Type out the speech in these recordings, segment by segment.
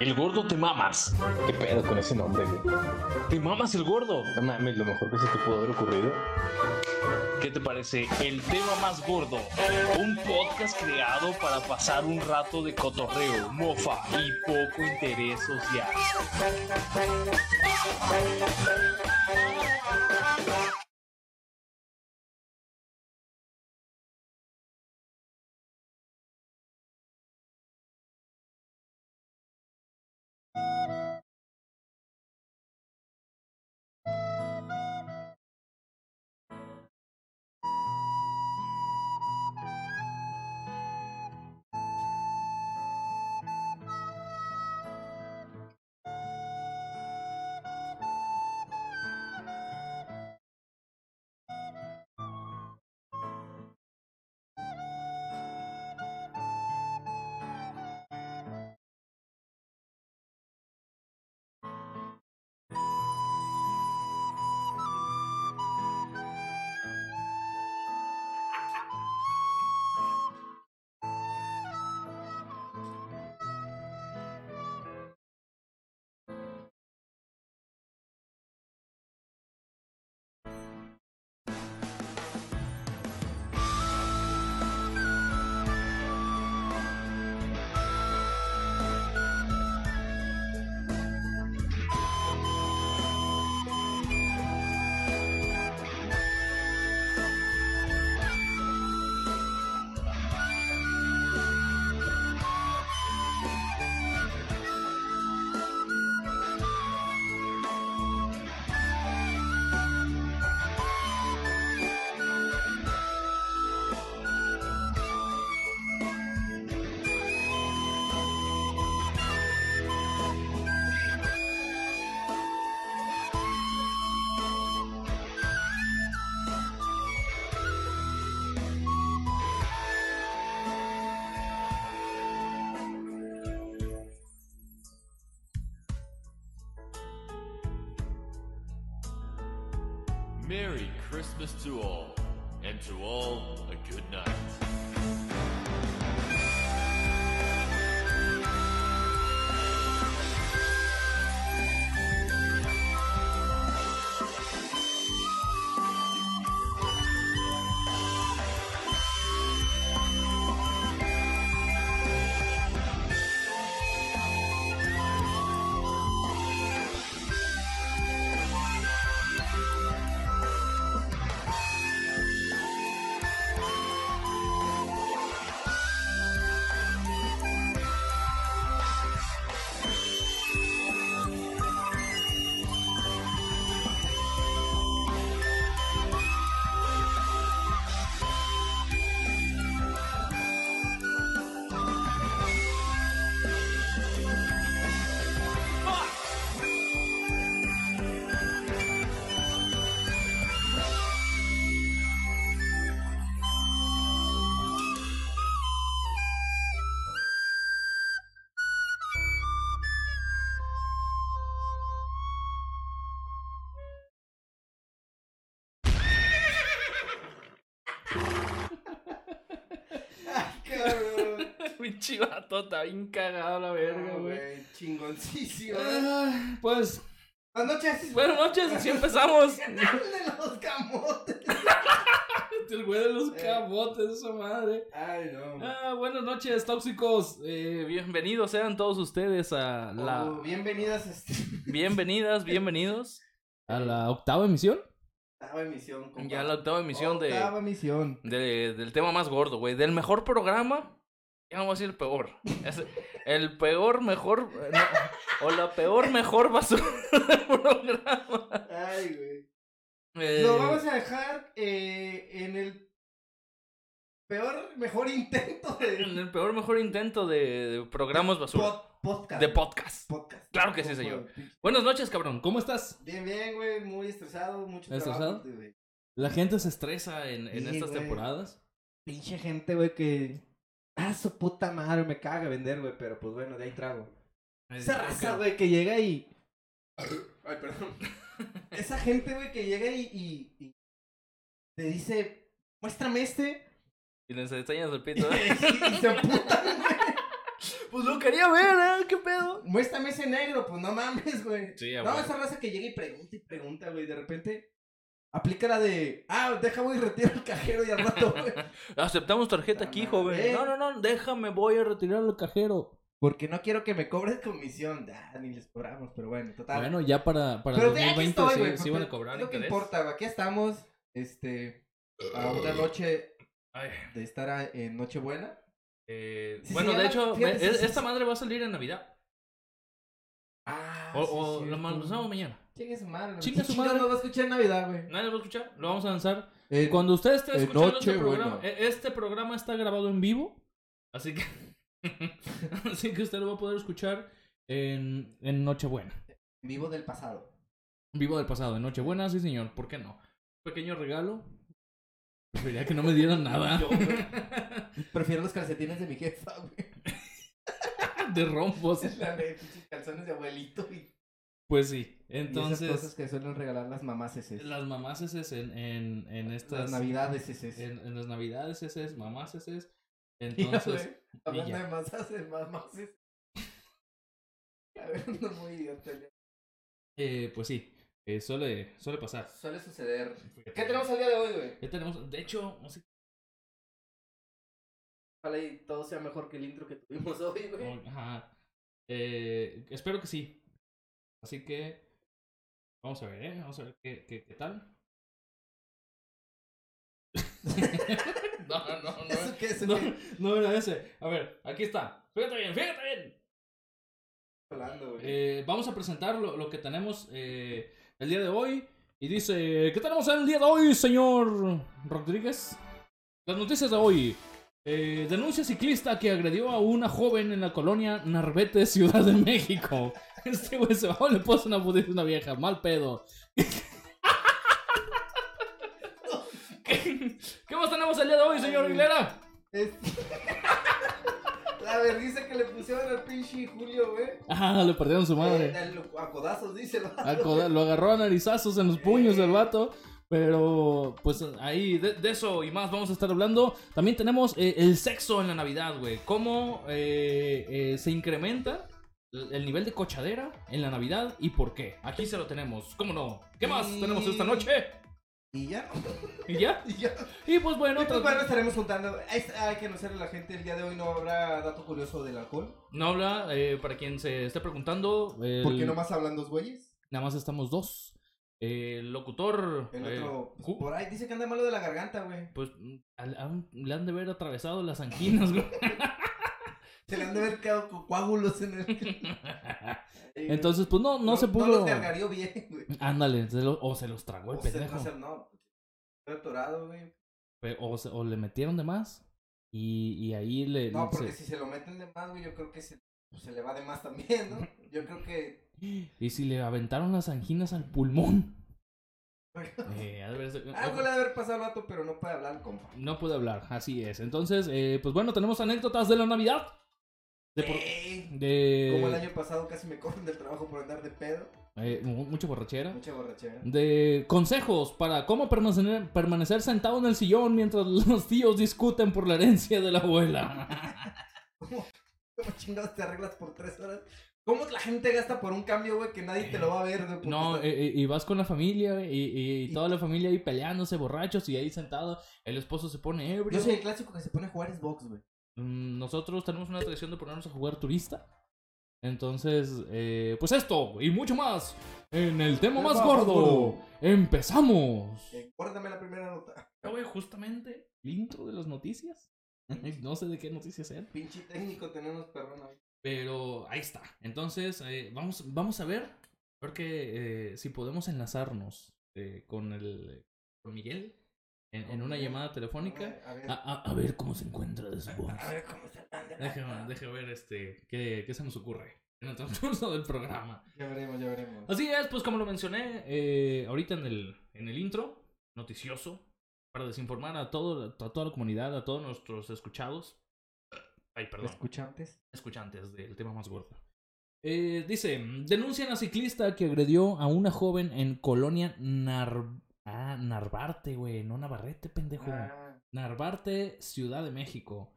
El gordo te mamas. ¿Qué pedo con ese nombre, güey? Te mamas el gordo. No mames, lo mejor que se te pudo haber ocurrido. ¿Qué te parece? El tema más gordo. Un podcast creado para pasar un rato de cotorreo, mofa y poco interés social. Merry Christmas to all, and to all a good night. Pinche vato, está bien cagado la verga, güey. Chingoncísimo. Ah, Pues, Buenas noches. buenas noches, así empezamos. El de los camotes. El güey de los Eh. camotes, esa madre. Ay, no. Ah, buenas noches, tóxicos. Eh, bienvenidos sean todos ustedes a la. Oh, bienvenidas a esta Bienvenidas, bienvenidos a la octava emisión. octava emisión. compa. Ya la octava emisión de, Octava emisión. de- del tema más gordo, güey. Del mejor programa. Ya vamos a decir el peor. Es el peor, mejor. no, o la peor, mejor basura del programa. Ay, güey. Eh, Lo vamos a dejar eh, en el peor, mejor intento En de el peor, mejor intento de, de programas basura. pod- podcast. De podcast. podcast. Claro que sí, señor. Buenas noches, cabrón. ¿Cómo estás? Bien, bien, güey. Muy estresado, mucho ¿Estresado? trabajo. La gente se estresa en, en Sí, estas güey. temporadas. Pinche gente, güey, que. Ah, su puta madre, me caga vender, güey, pero pues bueno, de ahí trago. Esa raza, güey, que llega y. Ay, perdón. Esa gente, güey, que llega y, y, y te dice, muéstrame este. Y les enseñas el pito. y se güey. Pues lo quería ver, ¿eh? ¿Qué pedo? Muéstrame ese negro, pues no mames, güey. Sí, No, esa raza que llega y pregunta y pregunta, güey. De repente aplica la de, ah, deja voy y retiro el cajero y al rato, güey. Aceptamos tarjeta aquí, joven. Eh. No, no, no, déjame, voy a retirar el cajero. Porque no quiero que me cobres comisión. Ah, ni les cobramos, pero bueno, total. Bueno, ya para, para pero de aquí 2020 estoy, sí, güey. sí van a cobrar interés. importa. Aquí estamos, este, a una noche Ay, de estar en Nochebuena. eh, Sí, bueno, de hecho, fíjate, sí, esta madre va a salir en Navidad. Ah, O, o mandamos mañana. Chingue su madre. Chingue su madre. no va a escuchar en Navidad, güey. Nadie lo va a escuchar. Lo vamos a lanzar. En- Cuando usted esté escuchando este Nochebuena. programa, e- este programa está grabado en vivo. Así que. así que usted lo va a poder escuchar en, en Nochebuena. Vivo del pasado. Vivo del pasado, en Nochebuena, sí, señor. ¿Por qué no? Pequeño regalo. Preferiría que no me dieran nada. Yo. Prefiero los calcetines de mi jefa, güey. de rombos. La de calzones de abuelito y, Pues sí. y esas Entonces, cosas que suelen regalar las mamás ese. las mamás es en, en, en estas. Las navidades. En, en las navidades es mamás es Entonces, Entonces, hablando de masas, mamás es. No muy idiota. ya. eh, pues sí. eh, suele, suele pasar. Suele suceder. ¿Qué tenemos al día de hoy, güey? ¿Qué tenemos? De hecho, no sé- Ojalá y todo sea mejor que el intro que tuvimos hoy, güey. Ajá. Eh, espero que sí. Así que vamos a ver, ¿eh? Vamos a ver qué, qué, qué tal. no, no, no. ¿Eso qué es, No, no era ese. A ver, aquí está. Fíjate bien, fíjate bien. Hablando, güey. Eh, vamos a presentar lo, lo que tenemos eh, el día de hoy. Y dice, ¿qué tenemos el día de hoy, señor Rodríguez? Las noticias de hoy. Eh, denuncia ciclista que agredió a una joven en la colonia Narvete, Ciudad de México. Este güey se bajó le puso una putiza a una vieja. Mal pedo. ¿Qué, más tenemos el día de hoy, señor Aguilera? Es- La vergüenza que le pusieron al pinche Julio, güey. Ah, le perdieron su madre. Eh, A codazos, dice el vato. A coda- lo agarró a narizazos en los puños el vato. Pero, pues ahí, de, de eso y más vamos a estar hablando. También tenemos eh, el sexo en la Navidad, güey. Cómo eh, eh, se incrementa el el nivel de cochadera en la Navidad y por qué. Aquí se lo tenemos. ¿Cómo no? ¿Qué más Y- tenemos esta noche? Y ya. ¿Y ya? Y ya. Y pues bueno, Y pues bueno, estaremos juntando. Hay, hay que anunciarle a la gente el día de hoy no habrá dato curioso del alcohol. no habla, eh, para quien se esté preguntando. el- Porque nomás hablan dos güeyes. Nada más estamos dos. El locutor. El eh, otro, por ahí dice que anda malo de la garganta, güey. Pues al- le han de haber atravesado las anginas, güey. Se le han de haber quedado co- coágulos en el. Entonces, pues no, no, se No pudo. los gargarió bien, güey. Ándale, se lo- o se los tragó el O se- pendejo. no, se- no. Estoy atorado, güey. O, se- o le metieron de más. Y, y ahí le. No, porque se- si se lo meten de más, güey, yo creo que se, pues, se le va de más también, ¿no? Yo creo que. Y si le aventaron las anginas al pulmón. Eh, haber- Algo le ha haber pasado al vato, pero no puede hablar, compa. No pude hablar, así es. Entonces, eh, pues bueno, tenemos anécdotas de la Navidad. De, por- de- Como el año pasado casi me corren del trabajo por andar de pedo. eh, mu- mucha borrachera. Mucha borrachera. De consejos para cómo permanecer, permanecer sentado en el sillón mientras los tíos discuten por la herencia de la abuela. ¿Cómo, cómo chingados te arreglas por tres horas? ¿Cómo la gente gasta por un cambio, güey, que nadie te lo va a ver, güey? No, está- eh, y vas con la familia güey, y, toda la familia ahí peleándose, borrachos, y ahí sentado, el esposo se pone ebrio. Yo soy el clásico que se pone a jugar Xbox, güey. Mm, Nosotros tenemos una tradición de ponernos a jugar turista. Entonces, eh, pues esto y mucho más en el tema más gordo. gordo. Empezamos. Guárdame la primera nota. Güey, justamente el intro de las noticias. no sé de qué noticias sean. Pinche técnico tenemos perrón ahí. Pero ahí está. Entonces, eh, vamos, vamos a ver. A ver que, eh, si podemos enlazarnos eh, con el con Miguel en, en una llamada telefónica. A ver, A, a- a ver cómo se encuentra de su voz. a ver cómo se. Déjame, déjame ver este qué, qué se nos ocurre en el transcurso del programa. Ya veremos, ya veremos. Así es, pues como lo mencioné eh, ahorita en el, en el intro, noticioso, para desinformar a, todo, a toda la comunidad, a todos nuestros escuchados. Ay, perdón. ¿Escuchantes? escuchantes del tema más gordo. Eh, dice, denuncian a ciclista que agredió a una joven en Colonia Nar... Ah, Narvarte, güey, no Navarrete, pendejo. Ah, Narvarte, Ciudad de México.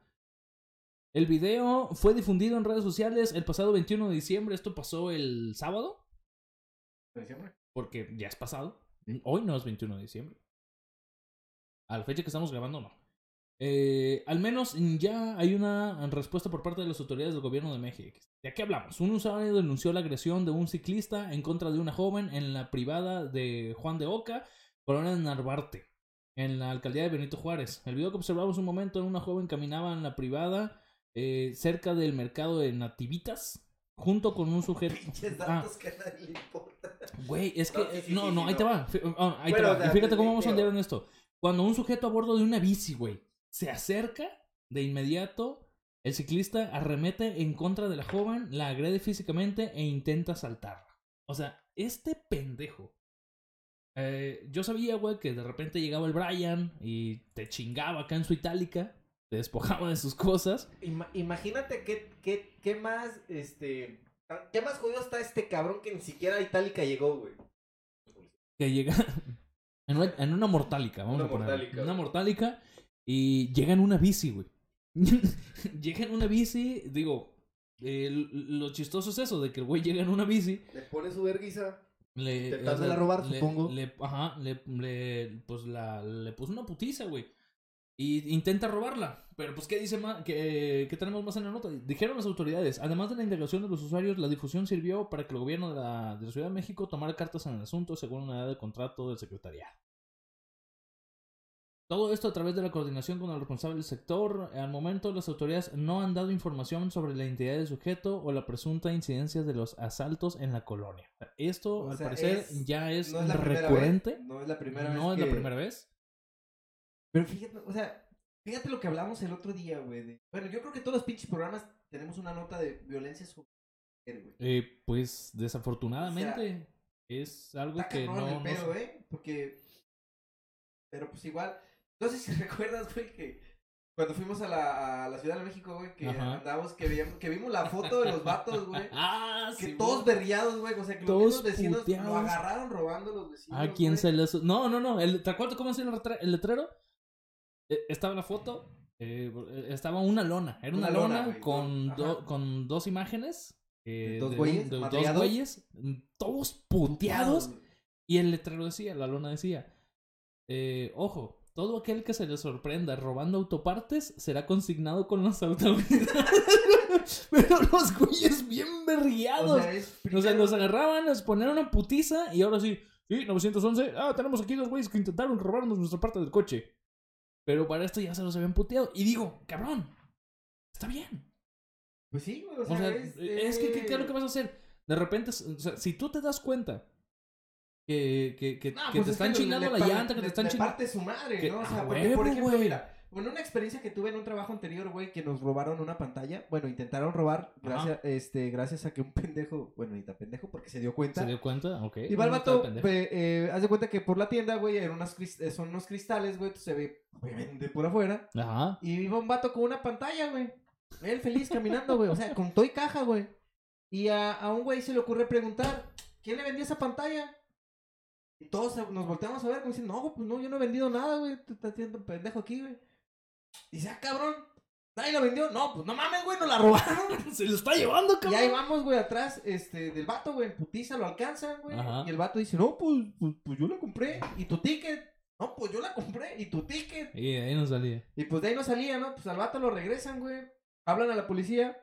El video fue difundido en redes sociales el pasado 21 de diciembre. Esto pasó el sábado, porque ya es pasado. Hoy no es 21 de diciembre. A la fecha que estamos grabando, no. Eh, al menos ya hay una respuesta por parte de las autoridades del gobierno de México. ¿De qué hablamos? Un usuario denunció la agresión de un ciclista en contra de una joven en la privada de Juan de Oca, Colonia de Narvarte, en la alcaldía de Benito Juárez. El video que observamos un momento en una joven caminaba en la privada eh, cerca del mercado de Nativitas, junto con un sujeto. Ah, datos que a nadie le importan. Güey, es que. No, sí, eh, sí, no, sí, no, sí, ahí no. te va. Ah, ahí Bueno, te va. y fíjate cómo vamos a andar en esto. Cuando un sujeto a bordo de una bici, güey, se acerca, de inmediato, el ciclista arremete en contra de la joven, la agrede físicamente e intenta saltarla. O sea, este pendejo. eh, yo sabía, güey, que de repente llegaba el Brian y te chingaba acá en su itálica, te despojaba de sus cosas. Ima- imagínate qué, qué, qué más, este... ¿Qué más jodido está este cabrón que ni siquiera a Itálica llegó, güey? que llega en una, en una mortálica, vamos Una a poner. mortálica. Una mortálica y llega en una bici, güey. llega en una bici, digo, eh, lo chistoso es eso, de que el güey llega en una bici, Le pone su verguiza. le... Intentándole robar, le- supongo. le- ajá, le, le- pues la, le puso una putiza, güey. Y intenta robarla. Pero pues, ¿qué dice más? ¿Qué, qué tenemos más en la nota? Dijeron las autoridades, además de la indagación de los usuarios, la difusión sirvió para que el gobierno de la, de la Ciudad de México tomara cartas en el asunto según una edad de contrato del secretariado. Todo esto a través de la coordinación con el responsable del sector. Al momento, las autoridades no han dado información sobre la identidad del sujeto o la presunta incidencia de los asaltos en la colonia. Esto, O al sea, parecer, es- ya es, no es recurrente. vez, no es la primera vez no es que- la primera vez. Pero fíjate, o sea, fíjate lo que hablamos el otro día, güey. de- Bueno, yo creo que todos los pinches programas tenemos una nota de violencia sobre güey. Eh, pues desafortunadamente es algo que no, pedo, se- ¿eh? Porque... Pero pues igual... No sé si recuerdas, güey, que... Cuando fuimos a la, a la Ciudad de México, güey, que Ajá. andamos, que, veíamos, que vimos la foto de los vatos, güey. Ah, Que sí, todos güey. berriados, güey. O sea, que Todos los vecinos puteados. lo agarraron robando los vecinos. ¿A quién güey. se les.? No, no, no. El, ¿Te acuerdas cómo hacía el, letrero? Eh, estaba la foto. eh, estaba una lona. Era una, Una lona, lona, güey, con, ¿no? do- con dos imágenes. eh, ¿De dos güeyes dos güeyes. mm, Todos puteados. güey. Y el letrero decía, la lona decía. eh, ojo. Todo aquel que se le sorprenda robando autopartes será consignado con las autoridades. Pero los güeyes bien berriados. O sea, O sea, primero- los agarraban, les ponían una putiza y ahora sí, sí, 911, ah, tenemos aquí dos güeyes que intentaron robarnos nuestra parte del coche. Pero para esto ya se los habían puteado. Y digo, cabrón, está bien. Pues sí. O O sea, sea, es, es, que, ¿qué, qué es lo que eh, vas a hacer? De repente, o sea, si tú te das cuenta que, que, que, No, que pues te es están le- chingando le la pa- llanta, que te le- están le chingando... parte su madre, que- ¿no? O sea, porque, huevo, por ejemplo, güey. mira, bueno, una experiencia que tuve en un trabajo anterior, güey, que nos robaron una pantalla. Bueno, intentaron robar gracias, este, gracias a que un pendejo, bueno, ni tan pendejo porque se dio cuenta. ¿Se dio cuenta? Ok. Y va el vato, eh, haz de cuenta que por la tienda, güey, eran unas eh, son unos cristales, güey, se ve, obviamente, por afuera. Ajá. Y iba un vato con una pantalla, güey. Él feliz caminando, güey. O sea, con todo y caja, güey. Y a, a un güey se le ocurre preguntar, ¿quién le vendió esa pantalla? Y todos nos volteamos a ver, como diciendo, no, pues no, yo no he vendido nada, güey. Tú estás haciendo un pendejo aquí, güey. Y dice, ah, cabrón, ¿nadie la vendió? No, pues no mames, güey, nos la robaron. Se lo está llevando, y cabrón. ahí vamos, güey, atrás este, del vato, güey, en putiza lo alcanzan, güey. Ajá. Y el vato dice, no, pues, pues, pues yo la compré. ¿Y tu ticket? No, pues yo la compré. ¿Y tu ticket? Y de ahí no salía. Y pues de ahí no salía, ¿no? Pues al vato lo regresan, güey. Hablan a la policía.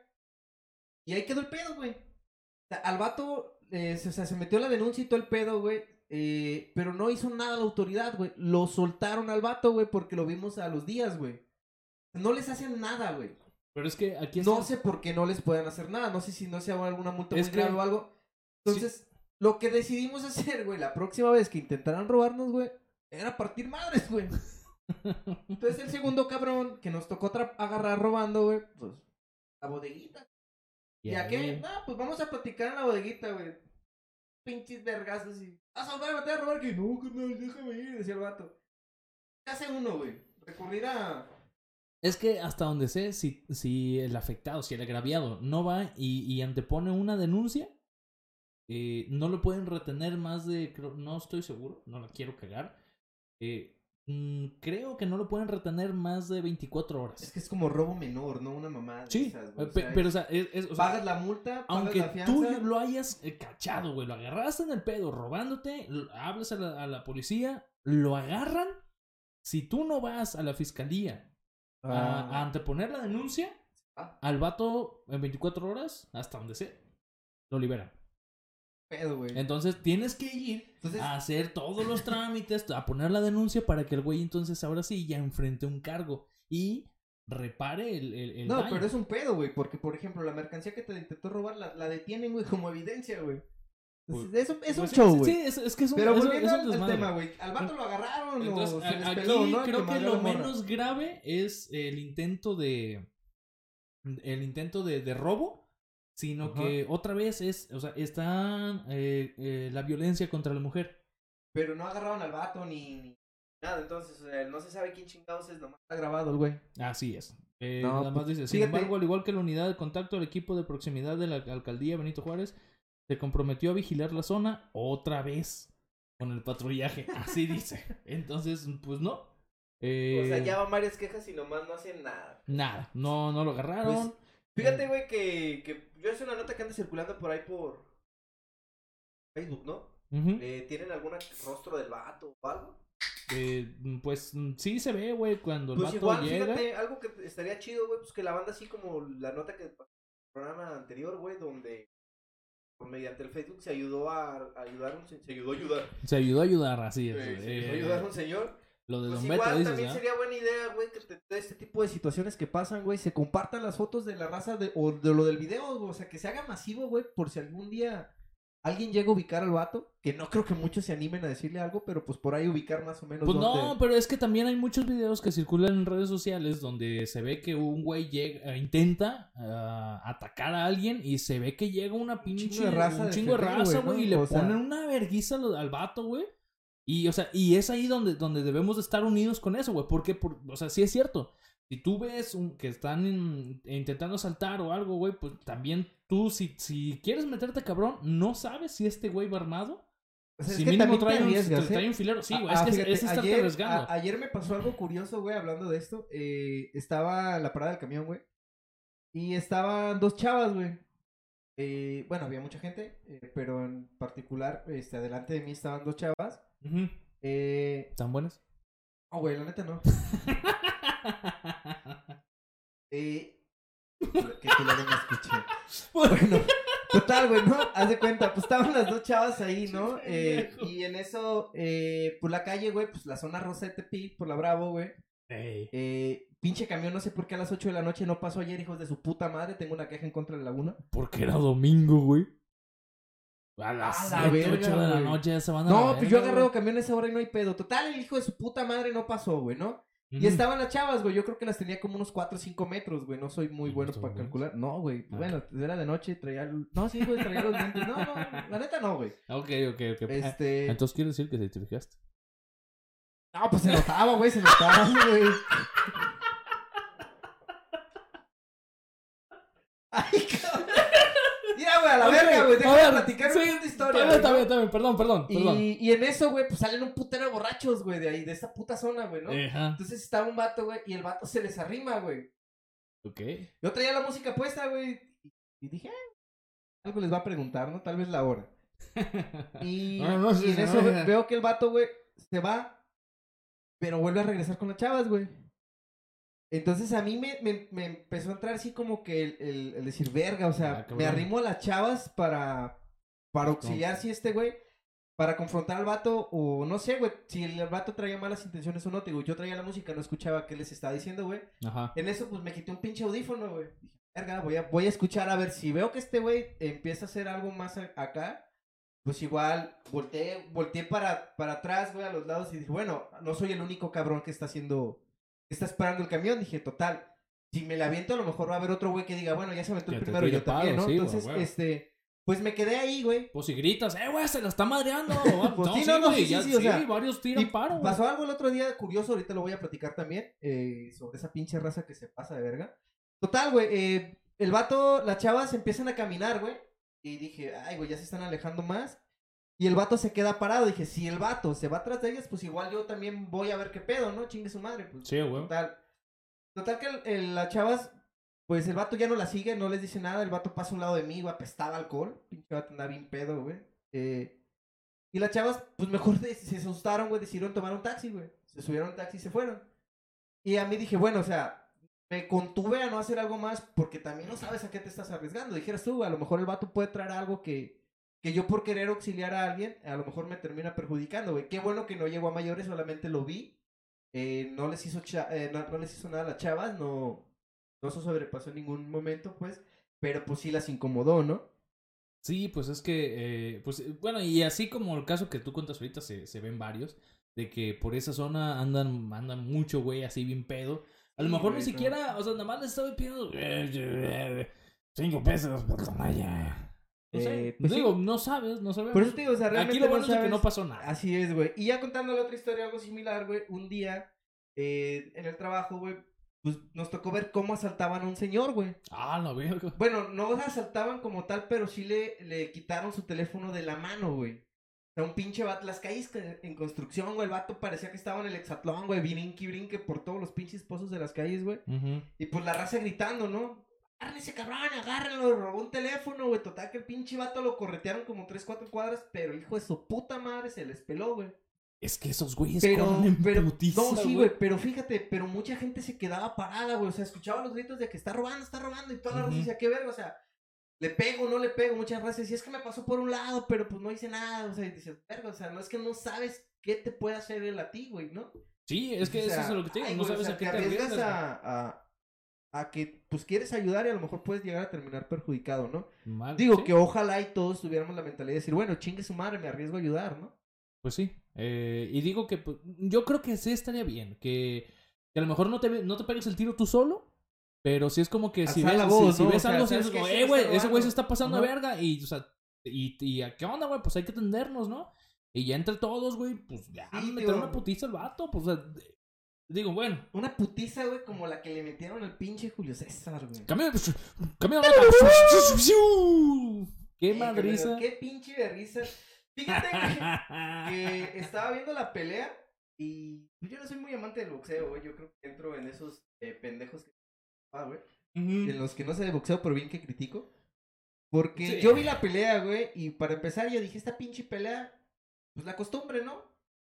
Y ahí quedó el pedo, güey. Al vato, eh, se, o sea, se metió la denuncia y todo el pedo, güey. Eh, pero no hizo nada la autoridad, güey. Lo soltaron al vato, güey, porque lo vimos a los días, güey. No les hacen nada, güey. Pero es que aquí No sé por qué no les puedan hacer nada. No sé si no sea alguna multa Es muy que- grave o algo. Entonces, lo que decidimos hacer, güey, la próxima vez que intentaran robarnos, güey, era partir madres, güey. Entonces el segundo cabrón que nos tocó agarrar robando, güey, pues, la bodeguita. ¿Y a qué? No, pues vamos a platicar en la bodeguita, güey. Pinches vergazos y... ¿Vas a a meter a robar? Que no, carnal, déjame ir, decía el vato. ¿Qué hace uno, güey? Recurrir. Es que hasta donde sé, si, si el afectado, si el agraviado no va y, y antepone una denuncia, eh, no lo pueden retener más de, no estoy seguro, no la quiero cagar, eh, creo que no lo pueden retener más de 24 horas. Es que es como robo menor, ¿no? Una mamada. sí, esas, güey. O pe- sea, pero o sea, es- es- o sea, pagas la multa, pagas aunque la fianza. tú lo hayas eh, cachado, güey, lo agarraste en el pedo robándote, hablas a la, a la policía, lo agarran. Si tú no vas a la fiscalía a, a Ah, anteponer la denuncia, Ah. al vato en 24 horas, hasta donde sea, lo liberan. Pedo, güey. Entonces tienes que ir Entonces, a hacer todos los trámites, a poner la denuncia para que el güey entonces ahora sí ya enfrente un cargo y repare el, el, el no, daño. pero es un pedo, güey, porque, por ejemplo, la mercancía que te intentó robar la, la detienen, güey, como evidencia, güey. Entonces, es, un- es un Pues show, güey. Sí, es, es que es un, Pero volviendo es al- tema, güey. Al vato lo agarraron Entonces, o se a- les aquí peló, ¿no? creo que a lo menos grave es el intento de. El intento de, de robo. Sino Ajá. que otra vez es. O sea, está eh, eh, la violencia contra la mujer. Pero no agarraron al vato ni, ni nada, entonces, o sea, no se sabe quién chingados es, nomás está grabado el güey. Así es. Eh, No, nada más pues, dice. Sin embargo, al igual que la unidad de contacto del equipo de proximidad de la alcaldía Benito Juárez, se comprometió a vigilar la zona otra vez con el patrullaje. Así dice. Entonces, pues no. Eh, O sea, ya van varias quejas y nomás no hacen nada. Nada, no, no lo agarraron. Pues, fíjate, güey, que, que yo hice una nota que anda circulando por ahí por Facebook, ¿no? Ujú. Eh, ¿Tienen algún rostro del vato o algo? Eh, pues mm, sí se ve, güey, cuando el Pues vato igual, llega. fíjate, algo que estaría chido, güey, pues que la banda así como la nota que el programa anterior, güey, donde pues, mediante el Facebook se ayudó a, a ayudar, un, se se ayudó a ayudar, Se ayudó a ayudar, así es. eh, se ayudó a ayudar a un señor. Lo de Pues Don Beto, igual dices, también sería buena idea, güey, que te- de este tipo de situaciones que pasan, güey, se compartan las fotos de la raza de, o de lo del video, güey, o sea, que se haga masivo, güey, por si algún día alguien llega a ubicar al vato, que no creo que muchos se animen a decirle algo, pero pues por ahí ubicar más o menos Pues no, pero es que también hay muchos videos que circulan en redes sociales donde se ve que un güey llega, eh, intenta ah, atacar a alguien y se ve que llega una pinche chingo de raza un chingo de raza, güey, y le O sea- ponen una verguiza al, al vato, güey. Y, o sea, y es ahí donde, donde debemos de estar unidos con eso, güey. Porque, por, o sea, sí es cierto. Si tú ves un- que están in- intentando asaltar o algo, güey, pues también tú, si, si quieres meterte cabrón, no sabes si este güey va armado. O sea, es si mínimo trae un, ¿eh? trae un filero. Sí, güey, Ah, es que fíjate, es, es estarte ayer, arriesgando. a- ayer me pasó algo curioso, güey, hablando de esto. Eh, estaba en la parada del camión, güey. Y estaban dos chavas, güey. Eh, bueno, había mucha gente, pero en particular, este, adelante de mí estaban dos chavas. Ujú. Eh, ¿Están buenas? oh, güey, la neta no. Eh, que culero me escuché. Bueno, total, güey, ¿no? Haz de cuenta, pues estaban las dos chavas ahí, ¿no? Eh, y en eso, eh, por la calle, güey, pues la zona rosa de Tepic, por la Bravo, güey. Ey. Eh, pinche camión, no sé por qué a las 8 de la noche no pasó ayer, hijos de su puta madre. Tengo una queja en contra de la Laguna. Porque era domingo, güey. A las A la 7, 8 verga, de la güey. noche ya se van a la No, pues yo agarré güey. camión a esa hora y no hay pedo. Total, el hijo de su puta madre no pasó, güey, ¿no? Y estaban las chavas, güey. Yo creo que las tenía como unos 4 o 5 metros, güey. No soy muy ¿Y no bueno para calcular. No, güey. Ah. Bueno, era de noche, traía. No, sí, güey, traía los lentes. No, no, la neta no, güey. Ok, ok, ok. Este. Ah, Entonces quiere decir que te fijaste. No, pues se notaba, güey, se notaba, güey. Ay, cabrón. Mira, güey, a la Ok, verga, güey. Déjame platicar sí, una historia. Bien, está bien. Perdón, perdón, perdón. Y, y en eso, güey, pues salen un putero de borrachos, güey, de ahí, de esta puta zona, güey, ¿no? Ajá. Entonces estaba un vato, güey, y el vato se les arrima, güey. Ok. Yo traía la música puesta, güey, y dije, "Ah, algo les va a preguntar, ¿no? Tal vez la hora. Y, No, no, sí, y en eso no, veo que el vato, güey, se va, pero vuelve a regresar con las chavas, güey. Entonces a mí me, me, me empezó a entrar así como que el, el- el decir, verga, o sea, Ah, me arrimo a las chavas para, para auxiliar si este güey, para confrontar al vato, o no sé, güey, si el vato traía malas intenciones o no, te digo, yo traía la música, no escuchaba qué les estaba diciendo, güey. Ajá. En eso, pues me quité un pinche audífono, güey. Dije, verga, voy a, voy a escuchar a ver si veo que este güey empieza a hacer algo más a- acá. Pues igual, volteé, volteé para, para atrás, güey, a los lados y dije, bueno, no soy el único cabrón que está haciendo, está esperando el camión. Dije, total, si me la aviento, a lo mejor va a haber otro güey que diga, bueno, ya se aventó el primero, yo también, paro, ¿no? sí, güey, Entonces, güey. este, pues me quedé ahí, güey. Pues si gritas, eh, güey, se la está madreando. Pues no, sí, sí, no, no, sí, sí, sí, o sea, varios Y tiran paro, güey. pasó algo el otro día curioso, ahorita lo voy a platicar también, eh, sobre esa pinche raza que se pasa de verga. Total, güey, eh, el vato, las chavas empiezan a caminar, güey, y dije, ay, güey, ya se están alejando más. Y el vato se queda parado. Dije, si el vato se va atrás de ellas, pues igual yo también voy a ver qué pedo, ¿no? Chingue su madre. Pues, Sí, güey. Total. Total que el- el- las chavas, pues el vato ya no la sigue, no les dice nada. El vato pasa a un lado de mí, güey, apestaba alcohol. Pinche vato andaba bien pedo, güey. Eh, y las chavas, pues mejor de- se asustaron, güey, decidieron tomar un taxi, güey. Se subieron a un taxi y se fueron. Y a mí dije, bueno, o sea, me contuve a no hacer algo más porque también no sabes a qué te estás arriesgando. Dijeras tú, a lo mejor el vato puede traer algo que, que yo por querer auxiliar a alguien, a lo mejor me termina perjudicando, güey. Qué bueno que no llegó a mayores, solamente lo vi. Eh, no les hizo eh, no, no les hizo nada a las chavas, no, no se sobrepasó en ningún momento, pues. Pero pues sí las incomodó, ¿no? Sí, pues es que, eh, pues eh, bueno, y así como el caso que tú cuentas ahorita, se, se ven varios, de que por esa zona andan, andan mucho, güey, así bien pedo. A lo Sí, mejor güey, ni no. siquiera, o sea, nada más les estaba pidiendo cinco pesos por tonalla. No sé, Eh, pues digo, sí. no sabes, no sabes. Por eso te digo, o sea, realmente Aquí lo no bueno es de que sabes. no pasó nada. Así es, güey. Y ya contando la otra historia, algo similar, güey. Un día, eh, en el trabajo, güey, pues nos tocó ver cómo asaltaban a un señor, güey. Ah, la verga. Bueno, no asaltaban como tal, pero sí le, le quitaron su teléfono de la mano, güey. O sea, un pinche vato. Las calles en construcción, güey. El vato parecía que estaba en el hexatlón, güey. Brinque brinque por todos los pinches pozos de las calles, güey. Y pues la raza gritando, ¿no? Agarren ese cabrón, agárrenlo, robó un teléfono, güey. Total que el pinche vato lo corretearon como 3, 4 cuadras, pero hijo de su puta madre se les peló, güey. Es que esos güeyes Pero, pero, putiza, no, sí, güey, pero fíjate, pero mucha gente se quedaba parada, güey. O sea, escuchaba los gritos de que está robando, está robando, y toda la raza Ujú. decía, qué verga, o sea, le pego, no le pego. Muchas veces decía, es que me pasó por un lado, pero pues no hice nada. O sea, y dices, verga, o sea, no es que no sabes qué te puede hacer él a ti, güey, ¿no? Sí, es que O eso es lo que te digo, no o sabes sea, a qué te arriesgas. a, a, a que pues quieres ayudar y a lo mejor puedes llegar a terminar perjudicado, ¿no? Mal, Digo sí. que ojalá y todos tuviéramos la mentalidad de decir, bueno, chingue su madre, me arriesgo a ayudar, ¿no? Pues sí. eh, y digo que pues, yo creo que sí estaría bien. Que, que a lo mejor no te, no te pegues el tiro tú solo. Pero sí es como que si ves, voz, si, si ¿no? ves O sea, algo, si ¿sabes es como, eh, güey, ese güey se robando". está pasando Ajá. verga. Y, o sea, y, y ¿a qué onda, güey? Pues hay que atendernos, ¿no? Y ya entre todos, güey, pues ya Sí, meter una putiza al vato. Pues, o sea, digo, bueno. Una putiza, güey, como la que le metieron al pinche Julio César, güey. Cambio, cambio, Qué Eh, madriza. Qué pinche de risa. Fíjate que, que estaba viendo la pelea y yo no soy muy amante del boxeo, güey. Yo creo que entro en esos eh, pendejos que... Ah, güey. Ujú. En los que no sé de boxeo, pero bien que critico. Porque Sí. yo vi la pelea, güey, y para empezar yo dije, esta pinche pelea, pues la costumbre, ¿no?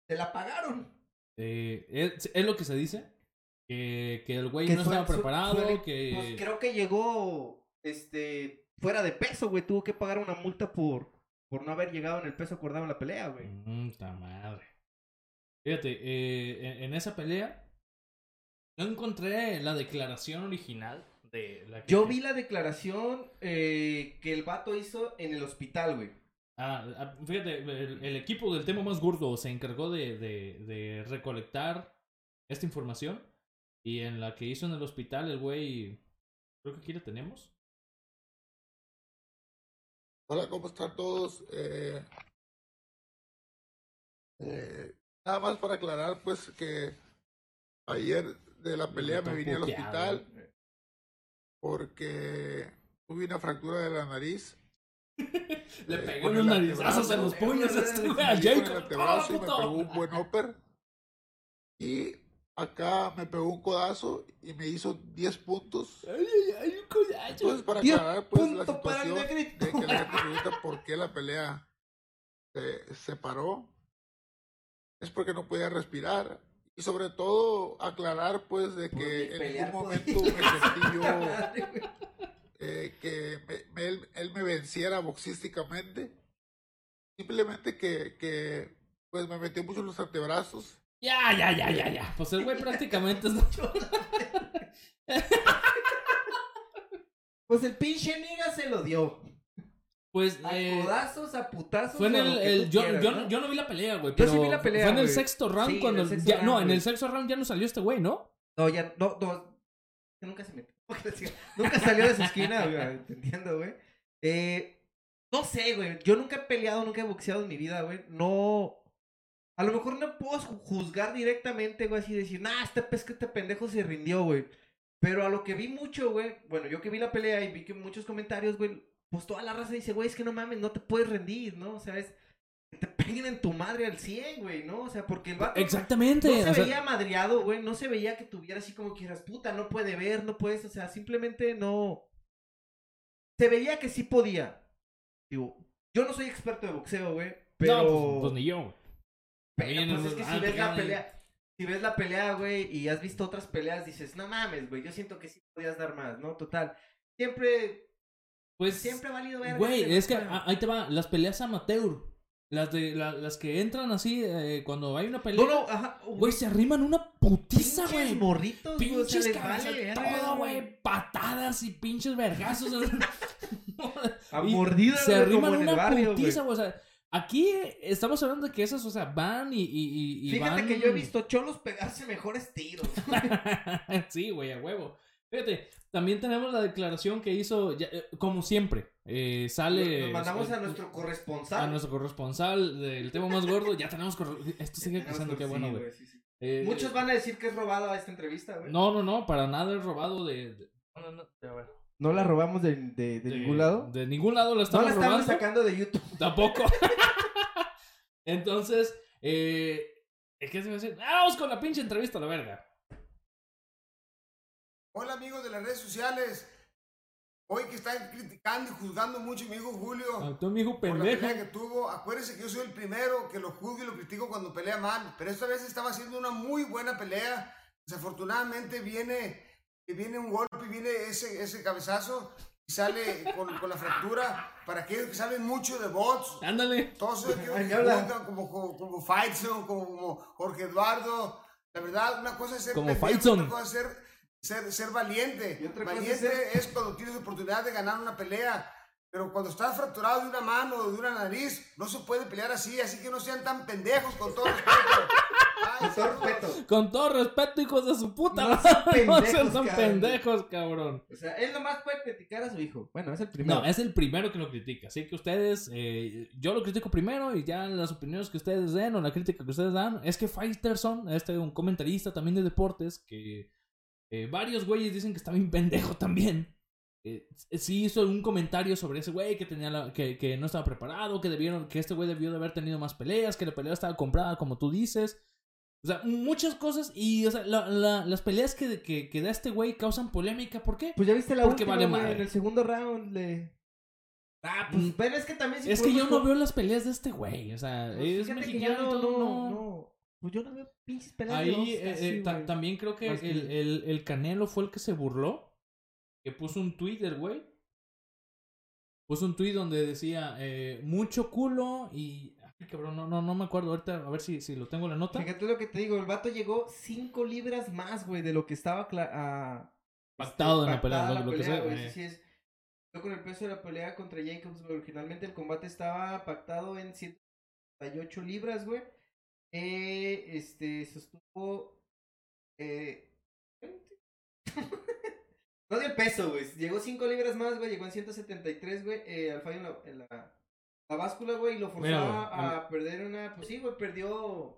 Se la pagaron. Eh, es, es lo que se dice. Que, que el güey Que no fue- estaba preparado. fue- que... Pues creo que llegó, este, fuera de peso, güey. Tuvo que pagar una multa por, por no haber llegado en el peso acordado en la pelea, güey. Mm, ta madre. Fíjate, eh, en, en esa pelea no encontré la declaración original de la que... Yo vi la declaración eh, que el vato hizo en el hospital, güey. Ah, ah, fíjate, el, el equipo del tema más gordo se encargó de, de, de recolectar esta información y en la que hizo en el hospital el güey... Creo que aquí la tenemos. Hola, ¿cómo están todos? Eh, eh, nada más para aclarar, pues, que ayer de la pelea me vine al hospital porque tuve una fractura de la nariz. Le Eh, pegó unos narizazos en los puños a este güey, a Jacob. y me pegó un buen upper. Y acá me pegó un codazo y me hizo 10 puntos. Ay, ay, ay, un codazo. Entonces, para aclarar, pues, la punto para el situación negrito. de que la gente pregunta por qué la pelea se, se paró, es porque no podía respirar. Y sobre todo, aclarar, pues, de que en podía. momento me sentí yo eh, que me- me- él, él me venciera boxísticamente. Simplemente que, que, pues, me metió mucho en los antebrazos. Ya, ya, ya, ya, ya. Pues el güey prácticamente es... Pues el pinche niga se lo dio. Pues A eh, codazos, a putazos. fue en el, el- yo, quieras, yo, ¿no? yo no vi la pelea, güey. Yo Pero sí vi la pelea, Fue en el sexto round Sí, en cuando el sexto ya- round, no, en el sexto round ya no salió este güey, ¿no? No, ya, no, no. que Nunca se metió. Nunca salió de su esquina, güey. Entiendo, güey. Eh, no sé, güey. Yo nunca he peleado, nunca he boxeado en mi vida, güey. No. A lo mejor no puedo ju- juzgar directamente, güey, así decir, nah, este que este pendejo se rindió, güey. Pero a lo que vi mucho, güey, bueno, yo que vi la pelea y vi que muchos comentarios, güey, pues toda la raza dice, güey, es que no mames, no te puedes rendir, ¿no? O sea, es, te peguen en tu madre al 100, güey, ¿no? O sea, porque el vato Exactamente. no se o sea, veía madreado, güey, no se veía que tuviera así como que eras puta, no puede ver, no puedes, o sea, simplemente no. Se veía que sí podía. Digo, yo no soy experto de boxeo, güey, pero. No, pues, pues ni yo. güey. Pero, pues, es- que ah, si ves te la pelea, si ves la pelea, güey, y has visto otras peleas, dices, no mames, güey, yo siento que sí podías dar más, ¿no? Total. Siempre, Pues, siempre ha valido ver. güey, es que ah, ahí te va. Las peleas amateur. Las de la- las que entran así eh, cuando hay una pelea. No, no, ajá. Güey, se arriman una putiza, pinches güey. morritos, o sea, Pinches cabezas, vale verga, todo, güey. Patadas y pinches vergazos. A mordidas, Se arriman una barrio, putiza, güey. O sea, aquí estamos hablando de que esas, o sea, van y, y, y- y Fíjate van- que yo he visto cholos pegarse mejores tiros. sí, güey, a huevo. Fíjate, también tenemos la declaración que hizo, ya, eh, como siempre, eh, sale... Nos mandamos a eh, nuestro corresponsal. a nuestro corresponsal del tema más gordo. Ya tenemos... Esto sigue creciendo, qué bueno, güey. sí, sí. Eh, Muchos van a decir que es robado a esta entrevista, güey. No, no, no, para nada es robado de... de- no, no, no, a ver. ¿No la robamos de, de, de De- ningún lado? De ningún lado la No estamos la estamos robando. sacando de YouTube. Tampoco. Entonces, eh, ¿qué se va a decir? Ah, vamos con la pinche entrevista, la verga. Hola amigos de las redes sociales. Hoy que están criticando y juzgando mucho a mi hijo Julio Ah, Tú, mi hijo por la pendejo. pelea que tuvo. Acuérdense que yo soy el primero que lo juzgo y lo critico cuando pelea mal. Pero esta vez estaba haciendo una muy buena pelea. Desafortunadamente viene, viene un golpe y viene ese, ese cabezazo y sale con, con la fractura. Para aquellos que saben mucho de bots, Ándale. todos aquellos que juzgan como, como, como Fightzone, como, como Jorge Eduardo. La verdad, una cosa es ser Como pendejo, otra cosa es ser, ser, ser valiente. Valiente es es, cuando tienes oportunidad de ganar una pelea. Pero cuando estás fracturado de una mano o de una nariz, no se puede pelear así. Así que no sean tan pendejos con todo respeto. Ay, Con todo respeto. Con todo respeto, hijos de su puta No sean No pendejos, sean tan cabrón. pendejos, cabrón. O sea, él nomás puede criticar a su hijo. Bueno, es el primero. No, es el primero que lo critica. Así que ustedes, eh, yo lo critico primero y ya las opiniones que ustedes den o la crítica que ustedes dan, es que Fighterson, este un comentarista también de deportes, que eh, varios güeyes dicen que está bien pendejo también. Eh, sí hizo un comentario sobre ese güey que tenía la- que, que no estaba preparado, que debieron, que este güey debió de haber tenido más peleas, que la pelea estaba comprada como tú dices. O sea, muchas cosas y o sea, la- la- las peleas que, que, que da este güey causan polémica. ¿Por qué? Pues ya viste la Porque última, vale güey, madre. en el segundo round le... Ah, pues, pero es que también si Es que yo no veo las peleas de este güey. O sea, Pues es mexicano yo y no, todo, no, no. no. Pues yo no veo pinches peleas de Ahí box eh, así, eh, ta- güey. también creo que Más que- el, el, el Canelo fue el que se burló. Que puso un tweet del güey. Puso un tweet donde decía eh, mucho culo y. Ay, cabrón, no, no, no me acuerdo ahorita. A ver si, si lo tengo en la nota. Fíjate lo que te digo, el vato llegó 5 libras más, güey, de lo que estaba cla- ah, Pactado en la pactada pelea, lo- lo que sea, güey, eh. sí, sí es. Yo con el peso de la pelea contra Jacobs, güey, originalmente el combate estaba pactado en 138 libras, güey. Eh, este, sostuvo... Eh, no dio peso, güey. Llegó 5 libras más, güey. Llegó en 173, güey. Eh, al fallo en la, en la, la báscula, güey. Y lo Mira, güey, a, perder una... Pues sí, güey, perdió...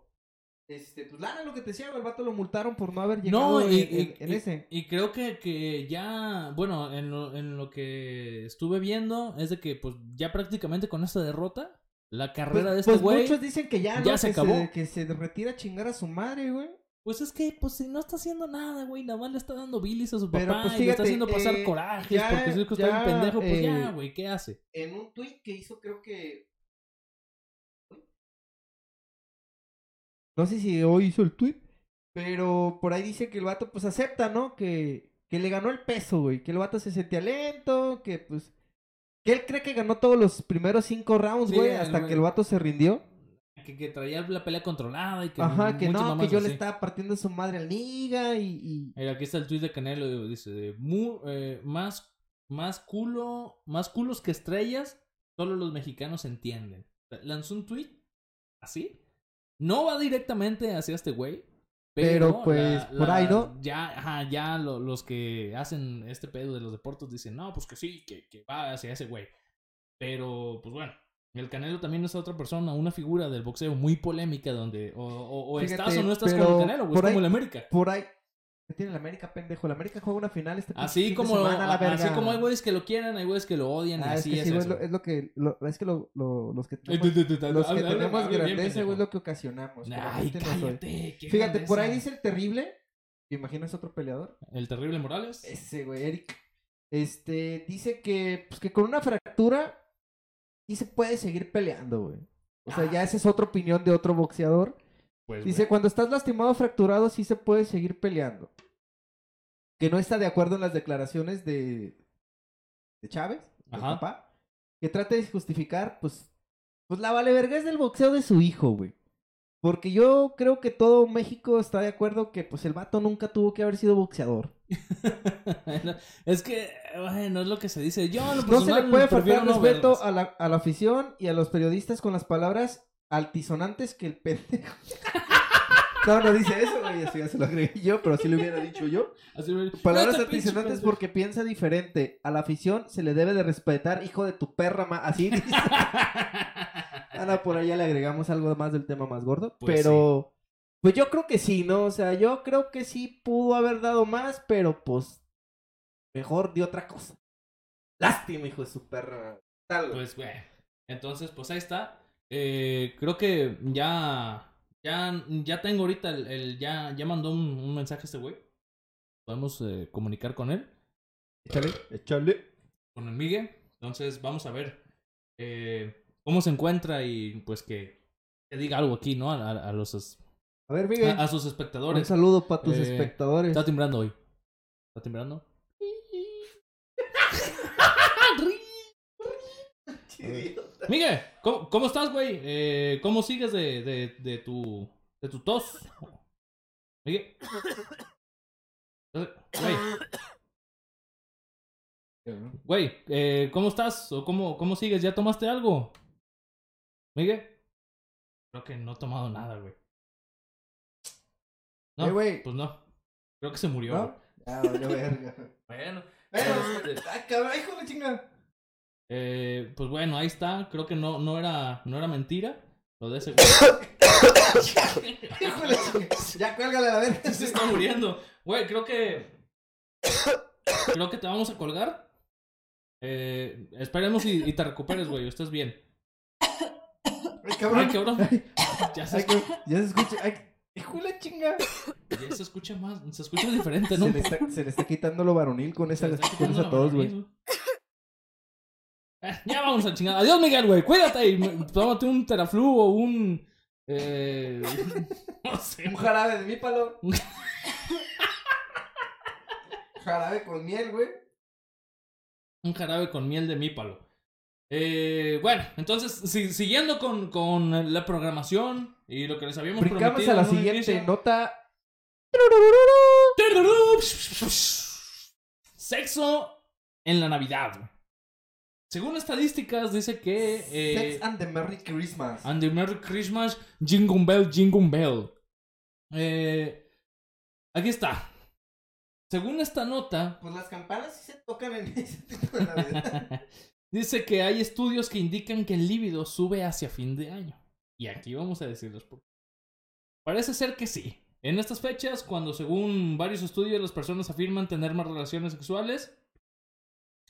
Este, pues lana, lo que te decía, güey. El vato lo multaron por no haber llegado No, y, en, en- y- en y- ese. y creo que, que ya, bueno, en lo, en lo que estuve viendo es de que pues ya prácticamente con esta derrota, la carrera Pues, de este pues güey, muchos dicen que ya, ya ¿no? se que acabó. que se retira a chingar a su madre, güey. pues es que pues si no está haciendo nada, güey, nada más le está dando bilis a su Pero, papá pues, y le está fíjate, haciendo pasar eh, corajes ya- porque si es que está bien pendejo, pues eh, ya, güey, ¿qué hace? En un tweet que hizo, creo que. No sé si hoy hizo el tweet. Pero por ahí dice que el vato, pues acepta, ¿no? Que, que le ganó el peso, güey. Que el vato se sentía lento. Que pues. Que él cree que ganó todos los primeros cinco rounds, Sí, güey. hasta güey. que el vato se rindió. Que, que traía la pelea controlada y que Ajá, que no, que yo le estaba partiendo su madre al niga y. y... Mira, aquí está el tweet de Canelo, dice, mu- eh, más, más culo, más culos que estrellas, solo los mexicanos entienden. Lanzó un tweet así. No va directamente hacia este güey. Pero, Pero, pues, por ahí, ¿no? Ya, ajá, ya lo- los que hacen este pedo de los deportes dicen, no, pues que sí, que, que va hacia ese güey. Pero, pues bueno, el Canelo también es otra persona, una figura del boxeo muy polémica donde o, o- o Fíjate, estás o no estás con el Canelo, güey, por ahí- como el América. Por ahí. ¿Qué tiene el América, pendejo? El América juega una final este Así como, semana, la así como hay güeyes que lo quieren, hay güeyes que lo odian y Ah, es así que es, sí, lo, es lo que, lo- es que lo, lo- los que tenemos, los que tenemos grandeza, güey, es lo que ocasionamos. Ay, cállate. Fíjate, por ahí dice el terrible, que imagino es otro peleador. El terrible Morales. Ese, güey, Eric. Este, dice que, pues, que con una fractura sí se puede seguir peleando, güey. O sea, ya esa es otra opinión de otro boxeador. Pues, Dice, cuando estás lastimado o fracturado sí se puede seguir peleando. Que no está de acuerdo en las declaraciones de, de Chávez, de Ajá. papá. Que trata de justificar, pues, pues la vale verga es del boxeo de su hijo, güey. Porque yo creo que todo México está de acuerdo que pues el vato nunca tuvo que haber sido boxeador. Es que, bueno, es lo que se dice. Yo, en lo No se le puede faltar respeto a la, a la afición y a los periodistas con las palabras altisonantes que el pendejo. No, no dice eso, güey, eso ya se lo agregué yo, pero sí lo hubiera dicho yo. Así, güey, Palabras "Este pinche altisonantes pendejo". porque piensa diferente. A la afición se le debe de respetar, hijo de tu perra, ma. Así dice. Ana, por allá le agregamos algo más del tema más gordo. Pues pero, pues yo creo que sí, ¿no? O sea, yo creo que sí pudo haber dado más, pero pues mejor de otra cosa. Lástima, hijo de su perra. Tal. Pues, güey. Entonces, pues ahí está. Eh, creo que ya. Ya, ya tengo ahorita el. el- ya, ya mandó un, un mensaje este güey. Podemos eh, comunicar con él. échale, échale. Con el Miguel. Entonces, vamos a ver. eh, cómo se encuentra y pues que. Que diga algo aquí, ¿no? A, a- a los. A ver, Miguel. A, a sus un espectadores. saludo para tus Eh, espectadores. Está timbrando hoy. ¿Está timbrando? Miguel, ¿cómo, cómo estás, güey? Eh, ¿Cómo sigues de, de, de tu de tu tos? Miguel. Güey, güey, eh, ¿cómo estás? ¿O cómo, cómo sigues? ¿Ya tomaste algo? Miguel. Creo que no he tomado nada, güey. No, güey. pues no. Creo que se murió. ¿No? Ah, verga. Bueno, Bueno, este, ay, cabrón, hijo de chinga. Eh, pues bueno, ahí está. Creo que no, no era, no era mentira. Lo de ese. Híjole, ya cuélgale a la verga. se está muriendo. Güey, creo que. Creo que te vamos a colgar. Eh, esperemos y, y te recuperes, güey. Estés bien. Ay, cabrón. Ay, cabrón. Ya se, Ay, que- ya se escucha. Ay, hijo de la chinga. ya se escucha más. Se escucha diferente, ¿no? Se le, está, se le está quitando lo varonil con esa, Se con esa tos, güey. Eh, ya vamos a chingar. Adiós, Miguel, güey. Cuídate y tómate un teraflu o un. Eh, no sé. Un jarabe de mi palo. jarabe con miel, güey. Un jarabe con miel de mípalo. Eh, bueno, entonces, si- siguiendo con, con la programación y lo que les habíamos Brincamos prometido. a la siguiente inicio. nota. Sexo en la Navidad. Según estadísticas, dice que. eh, Sex and the Merry Christmas. And the Merry Christmas, Jingle Bell, Jingle Bell. Eh, aquí está. Según esta nota, Pues las campanas sí se tocan en ese tipo de Navidad. dice que hay estudios que indican que el líbido sube hacia fin de año. Y aquí vamos a decirles por qué. Parece ser que sí. En estas fechas, cuando según varios estudios las personas afirman tener más relaciones sexuales.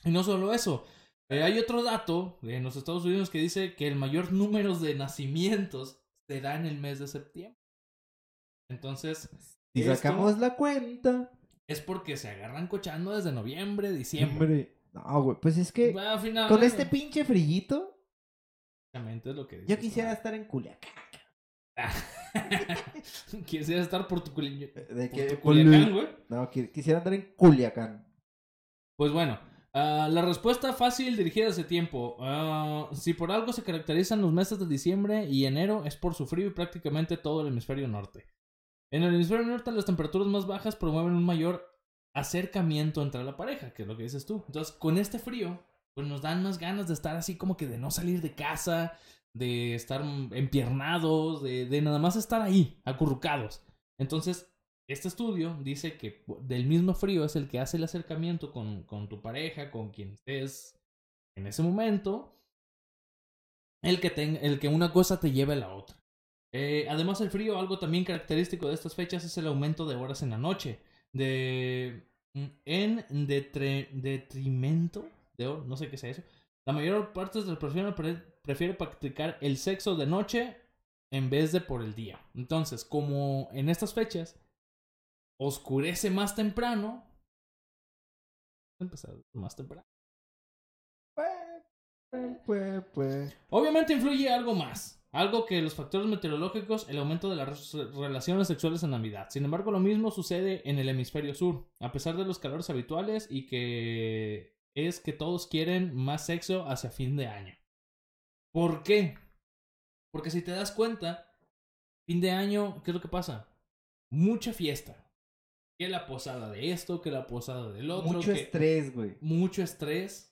Y no solo eso. Eh, hay otro dato en los Estados Unidos que dice que el mayor número de nacimientos se da en el mes de septiembre. Entonces, Si sacamos la cuenta. es porque se agarran cochando desde noviembre, diciembre. No, güey. Pues es que final, con este pinche frillito, exactamente es lo que yo quisiera ¿no? estar en Culiacán. Quisiera estar por tu, culi- De por tu Culiacán, güey. No, qui- quisiera andar en Culiacán. Pues bueno, ah, la respuesta fácil dirigida hace tiempo. Ah, si por algo se caracterizan los meses de diciembre y enero es por su frío y prácticamente todo el hemisferio norte. En el hemisferio norte las temperaturas más bajas promueven un mayor acercamiento entre la pareja, que es lo que dices tú. Entonces, con este frío, pues nos dan más ganas de estar así como que de no salir de casa, de estar empiernados, de nada más estar ahí, acurrucados. Entonces, este estudio dice que del mismo frío es el que hace el acercamiento con, con tu pareja, con quien estés en ese momento, el que, el que una cosa te lleve a la otra. Eh, además, el frío, algo también característico de estas fechas es el aumento de horas en la noche. de mm, en detrimento de no sé qué sea eso. La mayor parte de las personas pre- prefiere practicar el sexo de noche en vez de por el día. Entonces, como en estas fechas oscurece más temprano, empezar más temprano. Obviamente influye algo más. Algo que los factores meteorológicos, el aumento de las re- relaciones sexuales en Navidad. Sin embargo, lo mismo sucede en el hemisferio sur. A pesar de los calores habituales y que es que todos quieren más sexo hacia fin de año. ¿Por qué? Porque si te das cuenta, fin de año, ¿qué es lo que pasa? Mucha fiesta. Que la posada de esto, que la posada del otro. Mucho que- estrés, güey. Mucho estrés.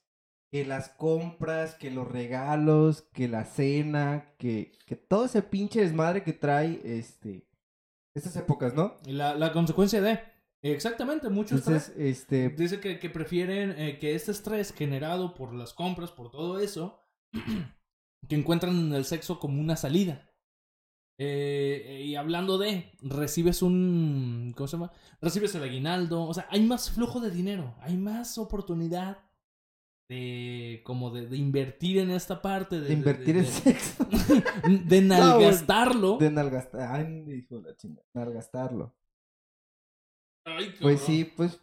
Que las compras, que los regalos, que la cena, que, que todo ese pinche desmadre que trae este estas épocas, ¿no? Y La, la consecuencia de... Exactamente, mucho estrés. Este, Dice que, que prefieren eh, que este estrés generado por las compras, por todo eso, que encuentran en el sexo como una salida. Eh, y hablando de, recibes un... ¿Cómo se llama? Recibes el aguinaldo. O sea, hay más flujo de dinero. Hay más oportunidad de... Como de, de invertir en esta parte. De, de invertir de, en sexo. de nalgastarlo. De nalgastar. Ay, hijo de la chingada. Nalgastarlo. Ay, Pues sí, pues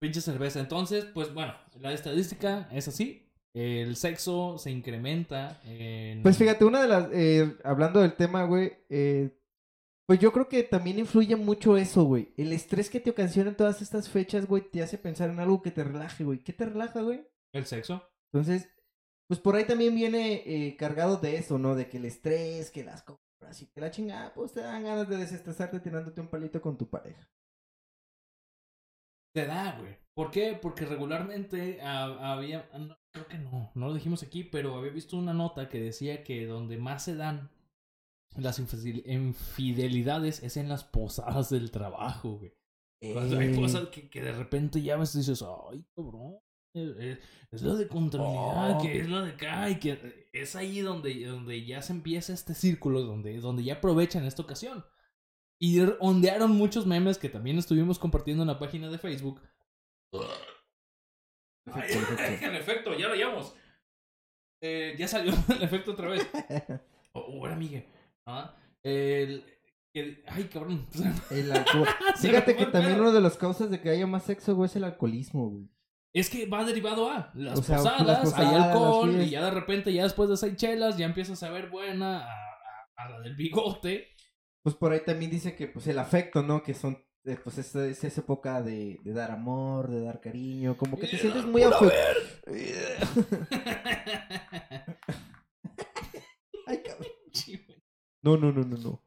Pinche cerveza. Entonces, pues bueno, la estadística es así. El sexo se incrementa en... Pues fíjate, una de las, eh, hablando del tema, güey, eh, pues yo creo que también influye mucho eso, güey. El estrés que te ocasionan todas estas fechas, güey, te hace pensar en algo que te relaje, güey. ¿Qué te relaja, güey? El sexo. Entonces, pues por ahí también viene eh, cargado de eso, ¿no? De que el estrés, que las compras y que la chingada, pues te dan ganas de desestresarte tirándote un palito con tu pareja. Te da, güey. ¿Por qué? Porque regularmente había... no, creo que no, no lo dijimos aquí, pero había visto una nota que decía que donde más se dan las infidel- infidelidades es en las posadas del trabajo, güey. Cuando hay Eh, cosas que, que de repente ya ves y dices, ay, cabrón. eh, eh, Es lo de contabilidad, Oh. que es lo de acá, y que es ahí donde, donde ya se empieza este círculo, donde, donde ya aprovechan esta ocasión. Y ondearon muchos memes que también estuvimos compartiendo en la página de Facebook. Ay, efecto, ya lo hallamos. Eh, ya salió el efecto otra vez. Oh, oh, era Miguel. Ah, el, el- ay, cabrón. El alcohol. Fíjate que también una de las causas de que haya más sexo, güey, es el alcoholismo, güey. Es que va derivado a las O sea, posadas, las posadas, hay alcohol, y ya de repente, ya después de seis chelas, ya empiezas a ver buena a, a- a la del bigote. Pues por ahí también dice que pues el afecto, ¿no? Que son eh, pues esa, es esa época de, de dar amor, de dar cariño, como que te sientes muy afu- Ay, cabrón. No, no, no, no, no.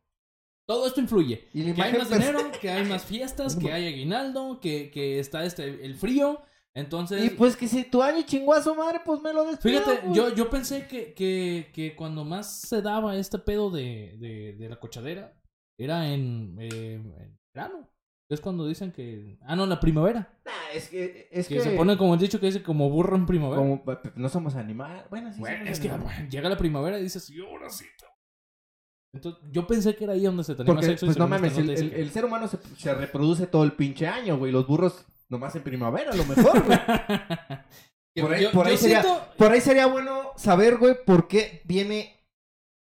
Todo esto influye. Y Que hay más dinero, que hay más fiestas, que hay aguinaldo, que, que está este el frío. Entonces, Y pues que si tu año chingó a su madre, pues me lo despido. Fíjate, pues. yo, yo pensé que, que, que cuando más se daba este pedo de, de, de la cochadera era en, eh, en verano. Es cuando dicen que. Ah, no, la primavera. Nah, es que, es Que, que... se pone como el dicho que dice como burro en primavera. como- no somos animales. Bueno, sí Bueno, es que bueno, llega la primavera y dices, y ahora sí. te-". Entonces, yo pensé que era ahí donde se tenía Porque, sexo. pues no mames, el, nota dice el- que- el ser humano se, se reproduce todo el pinche año, güey. Los burros nomás en primavera, a lo mejor, güey. Por ahí- yo- por ahí yo sería- siento- Por ahí sería bueno saber, güey, por qué viene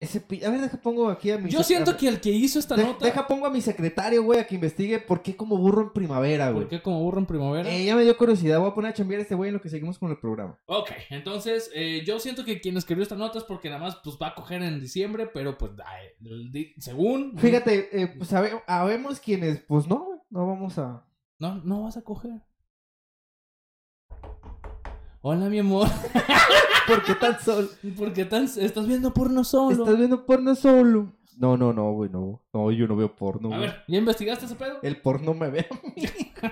ese... pi- A ver, deja pongo aquí a mi... Yo siento que el que hizo esta de- nota. Deja pongo a mi secretario, güey, a que investigue por qué como burro en primavera, güey. ¿Por qué como burro en primavera? Eh, ya me dio curiosidad. Voy a poner a chambear a este güey en lo que seguimos con el programa. Ok, entonces eh, yo siento que quien escribió esta nota es porque nada más pues va a coger en diciembre, pero pues ay, di- según... Fíjate, eh, pues sabe- habemos quienes, pues no, güey, no vamos a... No, no vas a coger. Hola, mi amor. ¿Por qué tan solo? ¿Por qué tan... estás viendo porno solo? ¿Estás viendo porno solo? No, no, no, güey, no. No, yo no veo porno, A güey. ver, ¿ya investigaste ese pedo? El porno me ve a mí.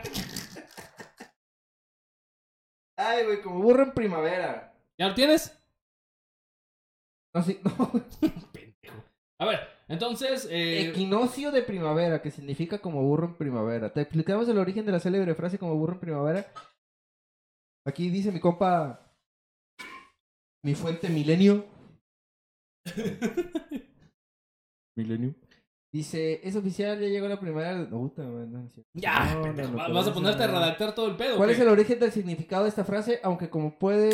Ay, güey, como burro en primavera. ¿Ya lo tienes? No, sí, no. güey. Pendejo. A ver, entonces... Eh, Equinoccio de primavera, que significa como burro en primavera. ¿Te explicamos el origen de la célebre frase como burro en primavera? Aquí dice mi compa... Mi fuente milenio. milenio. Dice, es oficial, ya llegó la primera... Puta, no, es cierto. Ya, No, no, pendejo, no, vas a ponerte a redactar todo el pedo. ¿Cuál ¿qué? es el origen del significado de esta frase? Aunque como puede...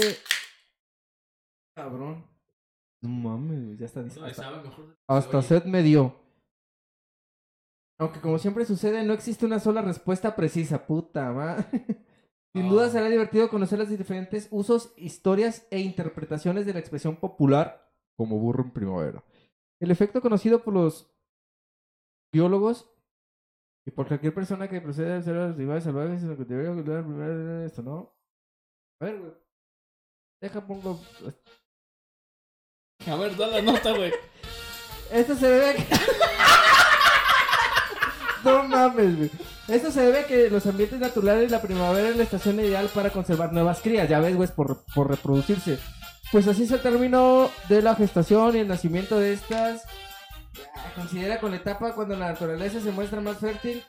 Cabrón. No mames, ya está. Ay, hasta-. Hasta sed me dio. Aunque como siempre sucede, no existe una sola respuesta precisa. Puta madre. Sin duda será divertido conocer los diferentes usos, historias e interpretaciones de la expresión popular como burro en primavera. El efecto conocido por los biólogos y por cualquier persona que procede a observar los animales salvajes en lo que debería ocultar primero esto, ¿no? A ver, güey. Deja pongo... A ver, da la nota, güey. Esto se debe a que... no mames, güey. Esto se debe a que los ambientes naturales, la primavera es la estación ideal para conservar nuevas crías. Ya ves, güey, por, por reproducirse. Pues así es el término de la gestación y el nacimiento de estas. Ya, Considera con la etapa cuando la naturaleza se muestra más fértil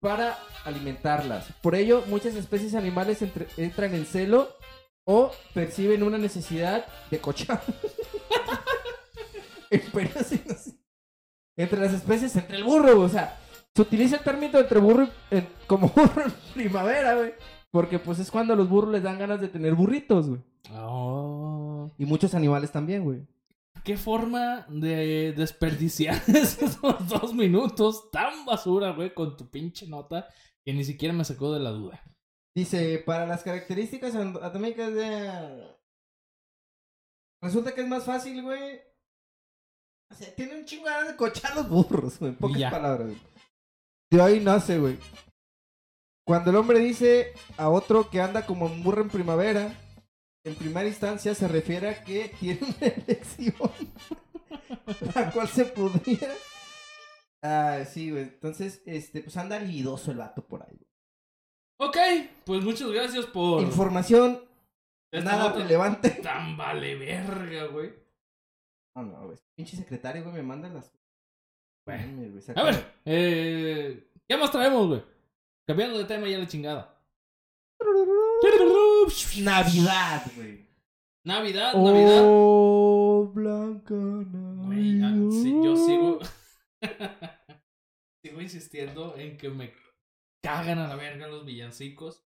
para alimentarlas. Por ello, muchas especies animales entre- entran en celo o perciben una necesidad de cochar. entre las especies, entre el burro, o sea, se utiliza el término entre burro y- en- como burro en primavera, güey. Porque pues es cuando a los burros les dan ganas de tener burritos, güey. Oh. Y muchos animales también, güey. Qué forma de desperdiciar esos dos minutos tan basura, güey, con tu pinche nota que ni siquiera me sacó de la duda. Dice, para las características atómicas de... Resulta que es más fácil, güey. O sea, tiene un chingo de ganas de cochar los burros, güey. En pocas ya. palabras, güey. De ahí nace, güey. Cuando el hombre dice a otro que anda como un burro en primavera, en primera instancia se refiere a que tiene una elección. la cual se podría... Ah, sí, güey. Entonces, este, pues anda libidoso el vato por ahí. Ok, pues muchas gracias por Información esta nada relevante. tan vale verga, güey. No, no, güey. Pinche secretario, güey, me manda las. Bueno. Güey, A ver, eh, ¿qué más traemos, güey? Cambiando de tema ya la chingada. Navidad, güey. Navidad, Navidad. Oh, Blanca Güey, Navidad. sí, yo sigo. sigo insistiendo en que me cagan a la verga los villancicos.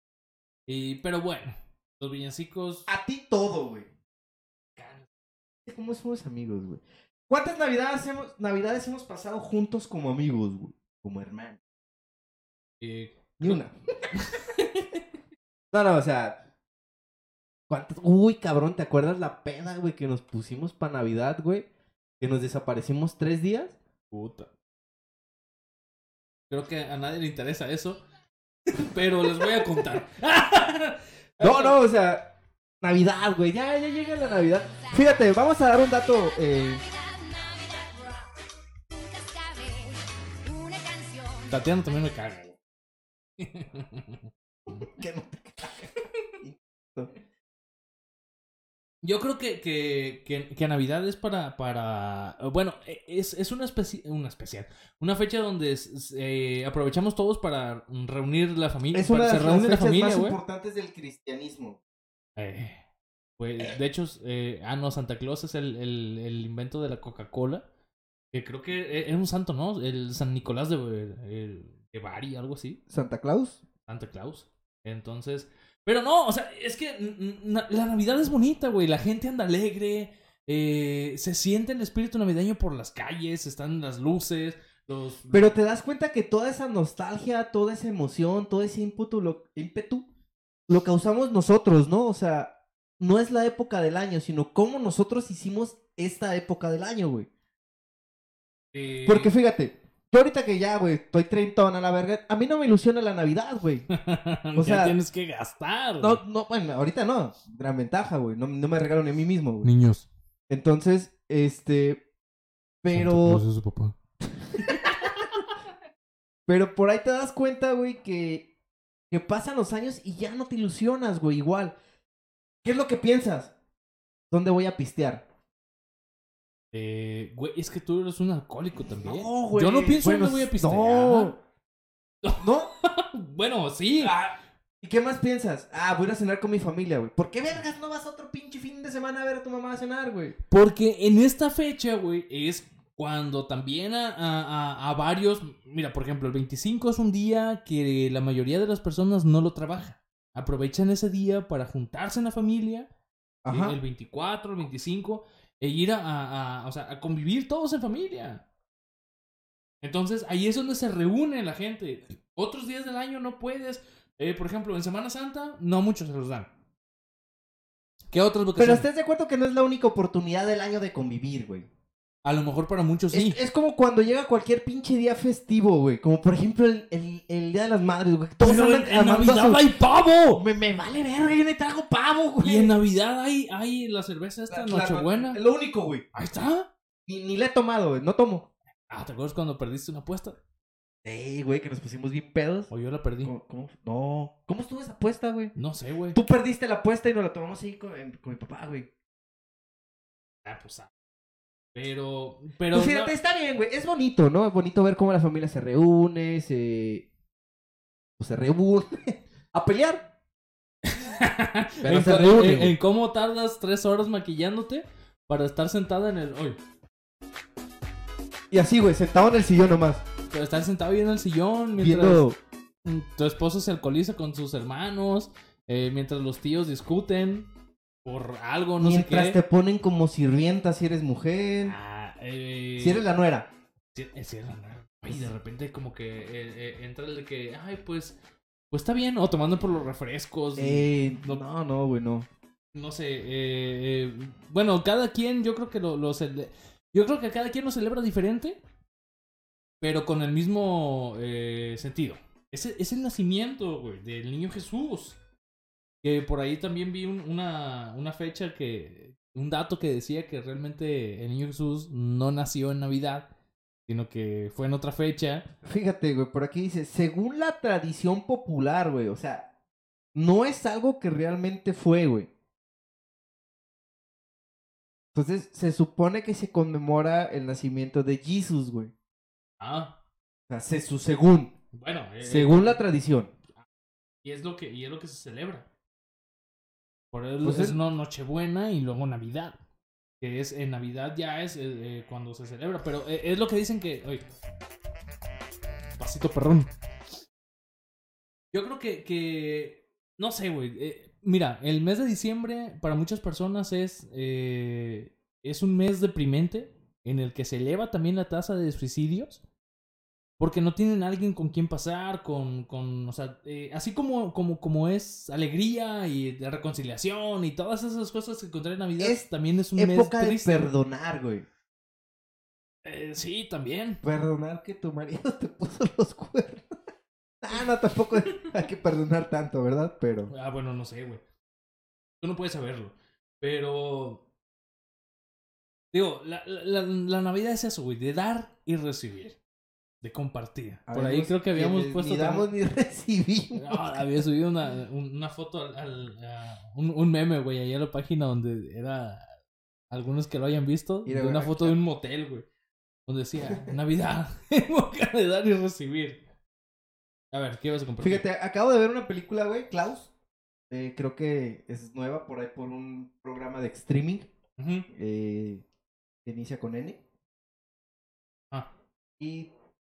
Y, pero bueno, los villancicos. A ti todo, güey. ¿Cómo somos amigos, güey? ¿Cuántas navidades hemos, navidades hemos pasado juntos como amigos, güey? Como hermanos. eh, Ni una. no, no, o sea. ¿Cuántas? Uy, cabrón, ¿te acuerdas la peda, güey, que nos pusimos para Navidad, güey? Que nos desaparecimos tres días. puta. Creo que a nadie le interesa eso. Pero les voy a contar. No, no, o sea, Navidad, güey, ya, ya llega la Navidad. Fíjate, vamos a dar un dato. Eh, Tatiana también me caga, güey. que no te cague. Yo creo que, que, que, que Navidad es para, para... Bueno, es, es una, especie, una especial. Una fecha donde eh, aprovechamos todos para reunir la familia. Es una para- de se las reúne la fechas familia, más importantes del cristianismo. Eh, pues, de hecho, eh, ah, no, Santa Claus es el, el, el invento de la Coca-Cola. Que creo que e- era un santo, ¿no? El San Nicolás de, el- de Bari, algo así. ¿Santa Claus? Santa Claus. Entonces, pero no, o sea, es que la Navidad es bonita, güey. La gente anda alegre. eh, se siente el espíritu navideño por las calles, están las luces, los... Pero te das cuenta que toda esa nostalgia, toda esa emoción, todo ese ímpetu lo, ímpetu, lo causamos nosotros, ¿no? O sea, no es la época del año, sino cómo nosotros hicimos esta época del año, güey. Eh, Porque fíjate, yo ahorita que ya, güey, estoy treintón a la verga, a mí no me ilusiona la Navidad, güey. o sea, sea, tienes que gastar. No, no, bueno, ahorita no. Gran ventaja, güey. No, no me regalo ni a mí mismo, güey. Niños. Entonces, este. Pero. es su papá. Pero por ahí te das cuenta, güey, que. Que pasan los años y ya no te ilusionas, güey, igual. ¿Qué es lo que piensas? ¿Dónde voy a pistear? Eh, güey, es que tú eres un alcohólico también. No, güey. Yo no pienso Bueno, dónde voy a pistear. No. ¿No? bueno, sí. ¿Y qué más piensas? Ah, voy a cenar con mi familia, güey. ¿Por qué vergas no vas otro pinche fin de semana a ver a tu mamá a cenar, güey? Porque en esta fecha, güey, es cuando también a, a- a- varios, mira, por ejemplo, el 25 es un día que la mayoría de las personas no lo trabaja. Aprovechan ese día para juntarse en la familia. Ajá. el 24, el 25, e ir a, a- a- o sea, a convivir todos en familia. Entonces, ahí es donde se reúne la gente. Otros días del año no puedes. Eh, por ejemplo, en Semana Santa, no muchos se los dan. ¿Qué otras Pero vacaciones? estés de acuerdo que no es la única oportunidad del año de convivir, güey. A lo mejor para muchos sí. Es, es como cuando llega cualquier pinche día festivo, güey. Como por ejemplo el, el, el Día de las Madres, güey. Todos Pero en, Navidad su- hay pavo. Me, me vale verga, yo le trago pavo, güey. Y en Navidad hay, hay la cerveza esta, La- la- Nochebuena. Es lo único, güey. Ahí está. Ni, ni le he tomado, güey. No tomo. Ah, ¿te acuerdas cuando perdiste una apuesta? Ey, güey, que nos pusimos bien pedos. O yo la perdí. ¿Cómo, cómo- No. ¿Cómo estuvo esa apuesta, güey? No sé, güey. Tú perdiste la apuesta y nos la tomamos ahí con, con mi papá, güey. Ah, pues, ah. Pero, pero. Pues fíjate, está bien, güey. Es bonito, ¿no? Es bonito ver cómo la familia se reúne, se... Pues se reúne a pelear. Pero en, se reúnen, en- cómo tardas tres horas maquillándote para estar sentada en el. Oye, Y así, güey, sentado en el sillón nomás. pero estar sentado ahí en el sillón mientras Viendo... tu esposo se alcoholiza con sus hermanos, eh, mientras los tíos discuten por algo, no mientras sé te qué. ponen como sirvienta si eres mujer. Ah, eh, Si eres la nuera. Sí, es cierto, ¿no? Y de repente como que eh, eh, entra el de que, ay, pues, pues está bien, o tomando por los refrescos. Eh, no- no, no, güey, no. No sé, bueno, cada quien, yo creo que lo, lo yo creo que cada quien lo celebra diferente, pero con el mismo sentido. Es, es el nacimiento, güey, del niño Jesús. Que por ahí también vi un- una, una fecha que, un dato que decía que realmente el niño Jesús no nació en Navidad, sino que fue en otra fecha. Fíjate, güey, por aquí dice, según la tradición popular, güey, o sea, no es algo que realmente fue, güey. Entonces, se supone que se conmemora el nacimiento de Jesús, güey. Ah, O sea, se, su según, bueno. eh, según la tradición. Y es lo que, y es lo que se celebra. Por eso Pues es no- Nochebuena y luego Navidad. Que es en Navidad ya es eh, eh, cuando se celebra. Pero eh, es lo que dicen que. Oye, pasito perrón. Yo creo que. que no sé, güey. eh, mira, el mes de diciembre para muchas personas es. es un mes deprimente. En el que se eleva también la tasa de suicidios. Porque no tienen alguien con quien pasar, con, con o sea, eh, así como, como, como es alegría y de reconciliación y todas esas cosas que encontré en Navidad, Es también es un Época mes de triste. perdonar, güey. Eh, sí, también. Perdonar que tu marido te puso los cuernos. Ah, no, tampoco hay que perdonar tanto, ¿verdad? Pero... Ah, bueno, no sé, güey. Tú no puedes saberlo. Pero... Digo, la- la Navidad es eso, güey, de dar y recibir. De compartir. Por ahí creo que habíamos puesto... Ni damos también- ni recibimos. No, había subido una, un- una foto al, al- a- un, un meme, güey, ahí a la página donde era algunos que lo hayan visto, de una foto de un motel, güey, donde decía Navidad, época de dar y recibir. A ver, ¿qué vas a compartir? Fíjate, acabo de ver una película, güey, Klaus. Eh, creo que es nueva por ahí por un programa de streaming. Eh, que inicia con N. Ah, Y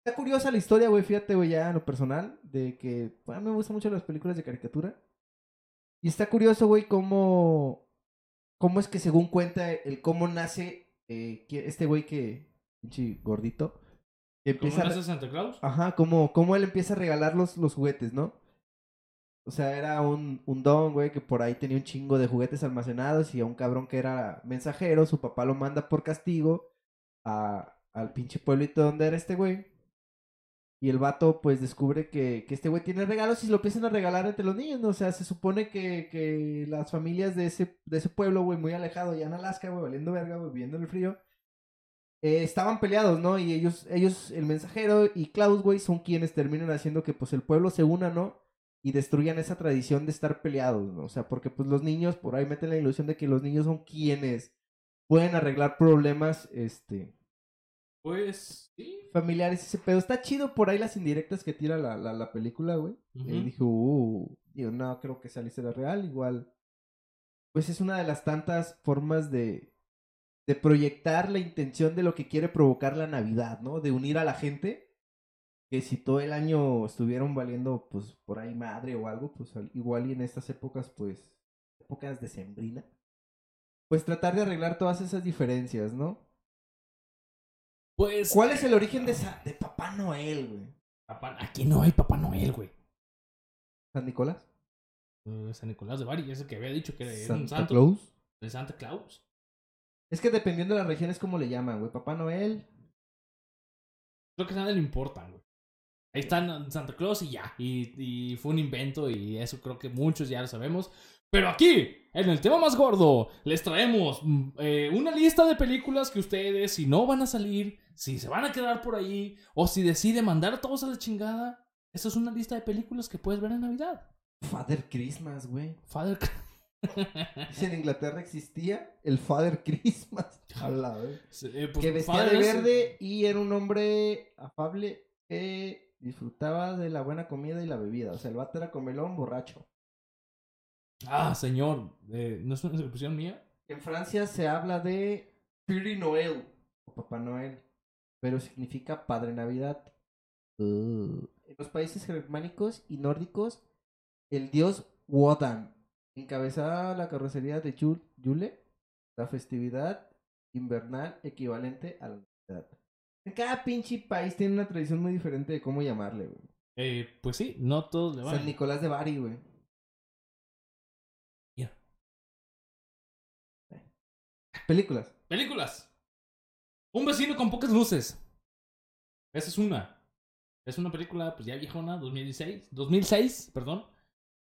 está curiosa la historia, güey, fíjate, güey, ya en lo personal, de que bueno, me gustan mucho las películas de caricatura. Y está curioso, güey, cómo, cómo es que según cuenta el cómo nace eh, este güey que, pinche gordito, que ¿cómo empieza a- nace Santa Claus? Ajá, como, como él empieza a regalar los, los juguetes, ¿no? O sea, era un, un don, güey, que por ahí tenía un chingo de juguetes almacenados y a un cabrón que era mensajero, su papá lo manda por castigo a, al pinche pueblito donde era este güey. Y el vato, pues, descubre que, que este güey tiene regalos y lo empiezan a regalar entre los niños, ¿no? O sea, se supone que, que las familias de ese, de ese pueblo, güey, muy alejado, ya en Alaska, güey, valiendo verga, viviendo en el frío, eh, estaban peleados, ¿no? Y ellos, ellos, el mensajero y Klaus, güey, son quienes terminan haciendo que, pues, el pueblo se una, ¿no? Y destruyan esa tradición de estar peleados, ¿no? O sea, porque, pues, los niños, por ahí meten la ilusión de que los niños son quienes pueden arreglar problemas, este, Pues, sí. familiares, ese pedo. Está chido por ahí las indirectas que tira la, la, la película, güey. Ujú. Y dije, uh, digo, no, creo que esa la historia real, igual. Pues es una de las tantas formas de, de proyectar la intención de lo que quiere provocar la Navidad, ¿no? De unir a la gente. Que si todo el año estuvieron valiendo, pues, por ahí madre o algo, pues al- igual y en estas épocas, pues, épocas de sembrina. Pues tratar de arreglar todas esas diferencias, ¿no? Pues. ¿Cuál es el origen de, esa- de Papá Noel, güey? Papá- aquí no hay Papá Noel, güey. ¿San Nicolás? Eh, San Nicolás de Bari, ese que había dicho que era un ¿Santa santo. Claus? El Santa Claus. Es que dependiendo de la región es como le llaman, güey. Papá Noel. Creo que a nadie le importan, güey. Ahí están Santa Claus y ya. Y, y fue un invento y eso creo que muchos ya lo sabemos. Pero aquí, en el tema más gordo, les traemos mm, eh, una lista de películas que ustedes, si no van a salir, si se van a quedar por ahí, o si deciden mandar a todos a la chingada, esa es una lista de películas que puedes ver en Navidad. Father Christmas, güey. Father... Si en Inglaterra existía el Father Christmas. A la vez. Eh, pues, que vestía de verde y era un hombre afable que disfrutaba de la buena comida y la bebida. O sea, el vato era comelón borracho. Ah, señor, eh, ¿no es una expresión mía? En Francia se habla de Piri Noel o Papá Noel, pero significa Padre Navidad. Uh. En los países germánicos y nórdicos, el dios Wodan encabezaba la carrocería de Yul- Yule, la festividad invernal equivalente a la Navidad. En cada pinche país tiene una tradición muy diferente de cómo llamarle, güey. Eh, pues sí, no todos le van. San Nicolás de Bari, güey. Películas. Películas. Un vecino con pocas luces. Esa es una. Es una película, pues ya viejona, 2016. 2006, perdón.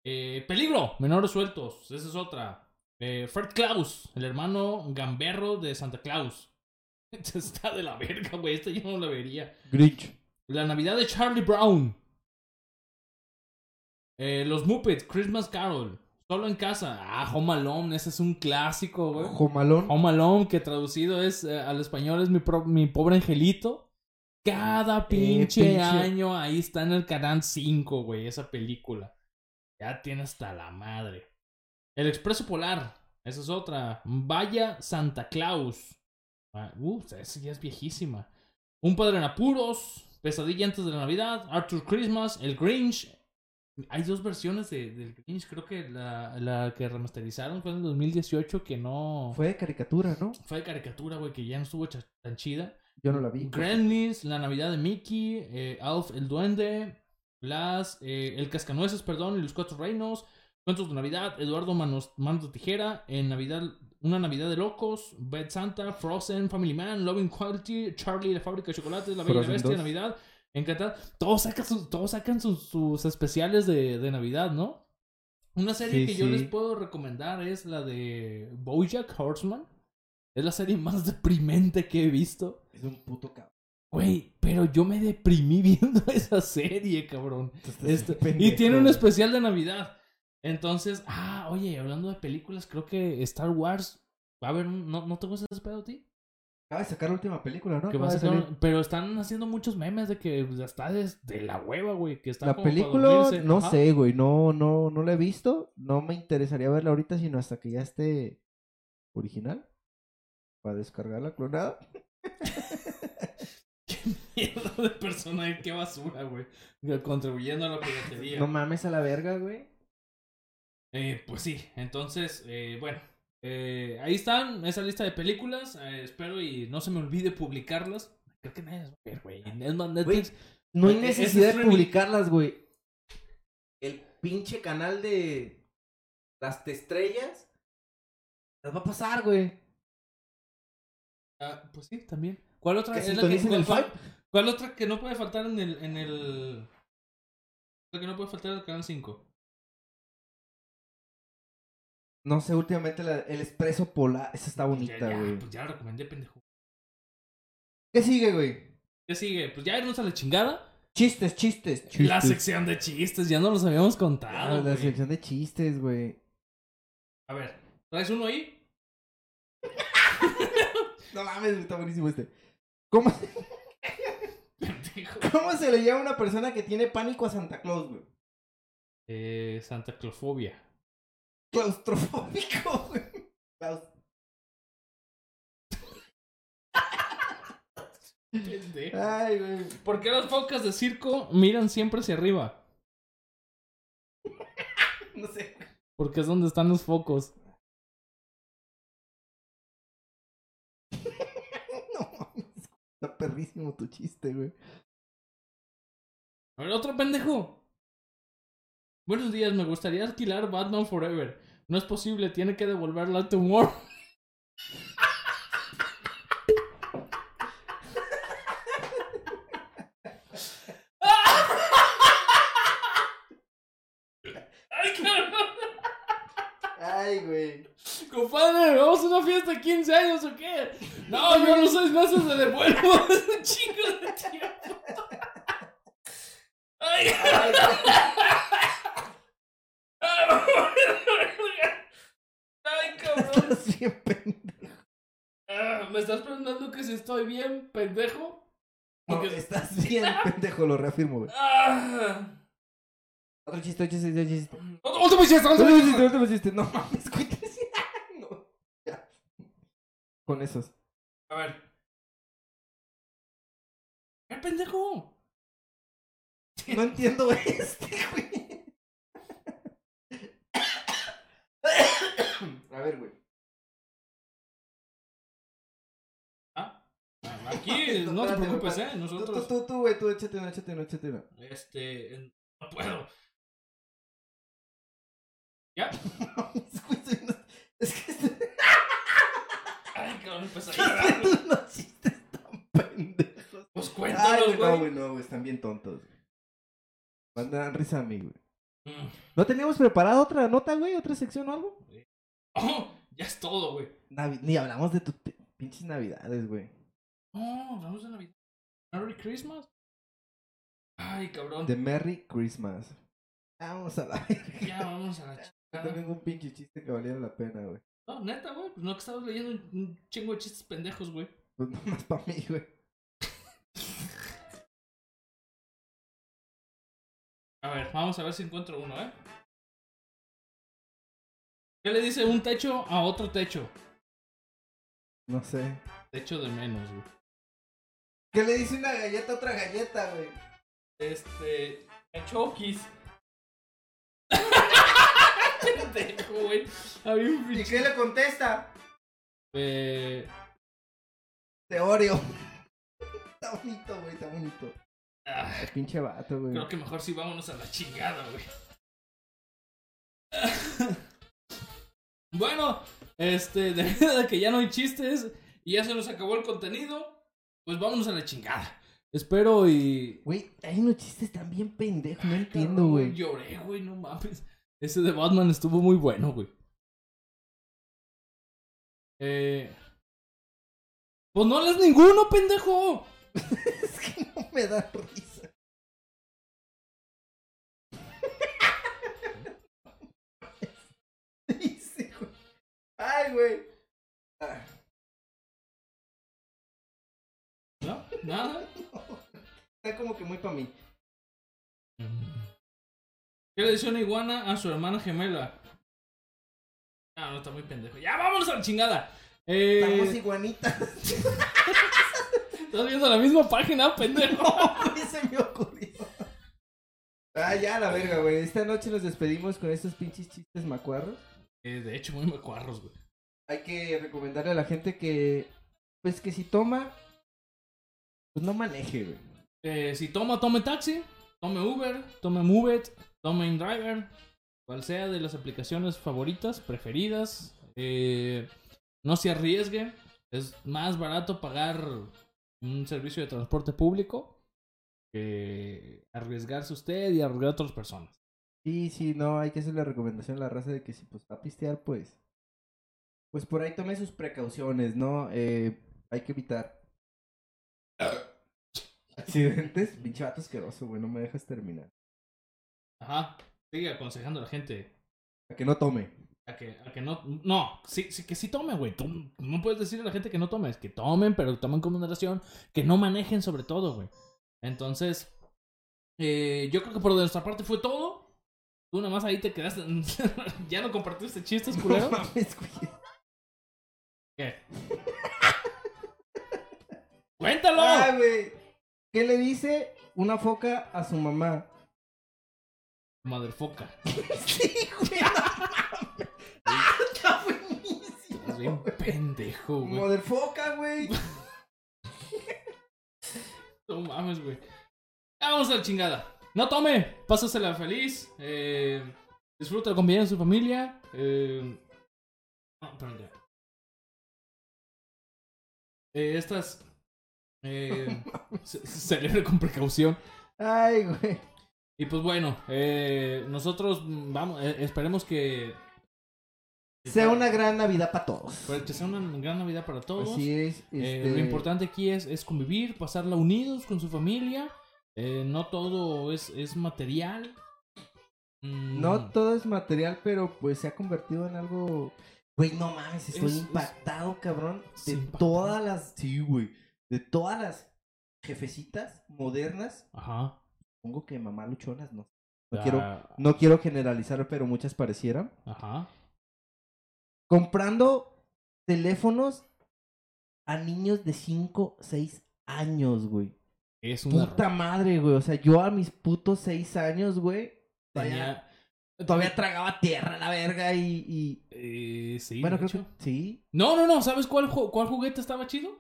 Eh, Peligro, menores sueltos. Esa es otra. Eh, Fred Claus, el hermano gamberro de Santa Claus. Está de la verga, güey. Esta yo no la vería. Grinch. La Navidad de Charlie Brown. Eh, los Muppets, Christmas Carol. Solo en casa. Ah, Home Alone, ese es un clásico, güey. Jomalón. Home Alone, que traducido es eh, al español es mi, pro- mi pobre angelito. Cada pinche, pinche. año ahí está en el canal 5, güey, esa película. Ya tiene hasta la madre. El Expreso Polar, esa es otra. Vaya Santa Claus. Ah, uh, esa ya es viejísima. Un Padre en Apuros, Pesadilla antes de la Navidad, Arthur Christmas, El Grinch. Hay dos versiones de, del Grinch, creo que la, la que remasterizaron fue en el 2018, que no... Fue de caricatura, ¿no? Fue de caricatura, güey, que ya no estuvo tan chida. Yo no la vi. Gremlins, La Navidad de Mickey, eh, Alf el Duende, las, eh, El Cascanueces, perdón, y Los Cuatro Reinos, Cuentos de Navidad, Eduardo Manos, Manos de Tijera, en Navidad, Una Navidad de Locos, Bad Santa, Frozen, Family Man, Loving Quality, Charlie, La Fábrica de Chocolates, La Bella y la Frozen Bestia, 2. Navidad, Encantada. Todos sacan sus, todos sacan sus, sus especiales de, de Navidad, ¿no? Una serie Sí, que yo les puedo recomendar es la de Bojack Horseman. Es la serie más deprimente que he visto. Es un puto cabrón. Güey, pero yo me deprimí viendo esa serie, cabrón. Este- y tiene un especial de Navidad. Entonces, ah, oye, hablando de películas, creo que Star Wars va a haber un... ¿No, ¿no te gusta ese pedo a ti? Acaba de sacar la última película, ¿no? Que va a sacar-. Pero están haciendo muchos memes de que ya está de la hueva, güey. Que está La como película, no Ajá. sé, güey. No, no, no la he visto. No me interesaría verla ahorita, sino hasta que ya esté original. Para descargar la clonada. Mierda de persona, qué basura, güey. Contribuyendo a la piratería. No mames a la verga, güey. Eh, pues sí, entonces, eh, bueno, eh, ahí están, esa lista de películas, eh, espero y no se me olvide publicarlas. Creo que nadie las va a ver, güey. Es más, Netflix, No hay Eh, necesidad de publicarlas, güey. El pinche canal de las estrellas las va a pasar, güey. ah, pues sí, también. ¿Cuál otra? Que es la sintonicen el cuál, Five. cuál otra que no puede faltar en el, en el, la que no puede faltar en el canal 5? No sé, últimamente la- el expreso polar. Esa está bonita, ya, güey. pues ya la recomendé, pendejo. ¿Qué sigue, güey? ¿Qué sigue? Pues ya irnos a la chingada. Chistes, chistes, chistes. La sección de chistes, ya no los habíamos contado. la güey. sección de chistes, güey. A ver, ¿traes uno ahí? No mames, está buenísimo este. ¿Cómo, Pendejo. ¿Cómo se le llama a una persona que tiene pánico a Santa Claus, güey? Eh, Santa Claufobia. Claustrofóbico, güey. Ay, güey. ¿Por qué las focas de circo miran siempre hacia arriba? No sé. Porque es donde están los focos. No mames. Está perrísimo tu chiste, güey. A ver, otro pendejo. Buenos días, me gustaría alquilar Batman Forever. No es posible, tiene que devolverla a Tomorrow. ¡Ay, güey. Compadre, ¿vamos a una fiesta de 15 años o qué? No, yo a los seis meses le devuelvo. Un chingo de tiempo. Ay, Ay, cabrón. estás bien pendejo. Ah, ¿Me estás preguntando que si estoy bien, pendejo? No, Porque- estás bien pendejo, lo reafirmo, güey. Ah. Otro chiste, otro chiste, otro chiste. Otro chiste, otro chiste. otro chiste. No mames, güey. No. Ya. Con esos. A ver. ¿Qué pendejo? No entiendo este, güey. A ver, güey. Aquí no te preocupes, eh. Tú, Nosotros. tú, tú, güey, tú, échate una, échate una, échate una. Este. No puedo. ¿Ya? Es que este- Ay, cabrón, empecé a llorar. tú unos chistes tan pendejos. Pues Ay, cuéntalos, güey, no, güey. no, güey, están bien tontos. güey. Mandan risa a mí, güey. Mm. ¿No teníamos preparada otra nota, güey? ¿Otra sección o algo? Oh, ya es todo, güey. Navi- Ni hablamos de tus pi- pinches navidades, güey. No, vamos a Navidad. Merry Christmas. Ay, cabrón. De Merry Christmas. Vamos a la. Ya vamos a la No chingada. tengo un pinche chiste que valiera la pena, güey. No, neta, güey. Pues no que estabas leyendo un- un chingo de chistes pendejos, güey. Pues nomás para mí, güey. A ver, vamos a ver si encuentro uno, ¿eh? ¿Qué le dice un techo a otro techo? No sé. Techo de menos, güey. ¿Qué le dice una galleta a otra galleta, güey? Este. Chokis. Pendejo, güey. Había un ¿Y qué le contesta? Eh. De Oreo. Está bonito, güey, está bonito. ah, Pinche vato, güey. creo que mejor sí vámonos a la chingada, güey. bueno, este, debido a que ya no hay chistes y ya se nos acabó el contenido, pues vámonos a la chingada. Espero y. Güey, hay unos chistes tan bien pendejos, no entiendo, güey. Lloré, güey, no mames. Ese de Batman estuvo muy bueno, güey. Eh. Pues no lees ninguno, pendejo. es que no me da risa. Dice, güey. Ay, güey. Nada. Está como que muy para mí. ¿Qué le dice una iguana a su hermana gemela? Ah, no, está muy pendejo. Ya, vámonos a la chingada. Eh, Estamos iguanitas. Estás viendo la misma página, pendejo. No, se me ocurrió. Ah, ya, la verga, güey. Esta noche nos despedimos con estos pinches chistes macuarros. Eh, de hecho, muy macuarros, güey. Hay que recomendarle a la gente que, pues que si toma, pues no maneje, güey. Eh, si toma, tome taxi, tome Uber, tome Movet, tome InDriver, cual sea de las aplicaciones favoritas, preferidas. Eh, no se arriesgue, es más barato pagar un servicio de transporte público que arriesgarse usted y arriesgar a otras personas. Sí, sí, no, hay que hacer la recomendación a la raza de que si pues va a pistear, pues, pues por ahí tome sus precauciones, ¿no? Eh, hay que evitar accidentes. Pinche vato asqueroso, güey, no me dejas terminar. Ajá, sigue aconsejando a la gente A que no tome. a que, a que no. No, sí, sí, que sí tome, güey. Tú no puedes decirle a la gente que no tome, es que tomen, pero tomen con moderación, que no manejen sobre todo, güey. Entonces, eh, yo creo que por nuestra parte fue todo. Tú nada más ahí te quedaste. ya no compartiste chistes, culero. No mames, güey. ¿Qué? ¡Cuéntalo! Ah, güey. ¿Qué le dice una foca a su mamá? Madre foca. Sí, güey. Ah, está buenísimo. Es bien pendejo, güey. Mother foca, güey. No mames, güey. Ya vamos a la chingada. No tome, pásasela feliz. Eh, disfruta la compañía de su familia. Eh, no, perdón, ya. Eh, estas. Eh, se, celebre con precaución. Ay, güey. Y pues bueno, eh, nosotros mm, vamos, eh, esperemos que, Sea una gran Navidad para todos. pues, que sea una gran Navidad para todos. Así es. Eh, este, lo importante aquí es, es convivir, pasarla unidos con su familia. Eh, no todo es, es material. Mm, No todo es material, pero pues se ha convertido en algo. Güey, no mames, estoy Es- es- impactado, cabrón. De impactado. todas las. Sí, güey. De todas las jefecitas modernas. Ajá. Supongo que mamá luchonas, no. No Ah, quiero, no quiero generalizar, pero muchas parecieran. Ajá. Comprando teléfonos a niños de 5, 6 años, güey. Es una. Puta madre, güey. O sea, yo a mis putos 6 años, güey. Todavía, tenía- todavía tragaba tierra la verga y. y- Eh, sí. bueno, creo que sí. No, no, no. ¿Sabes cuál, cuál juguete estaba chido?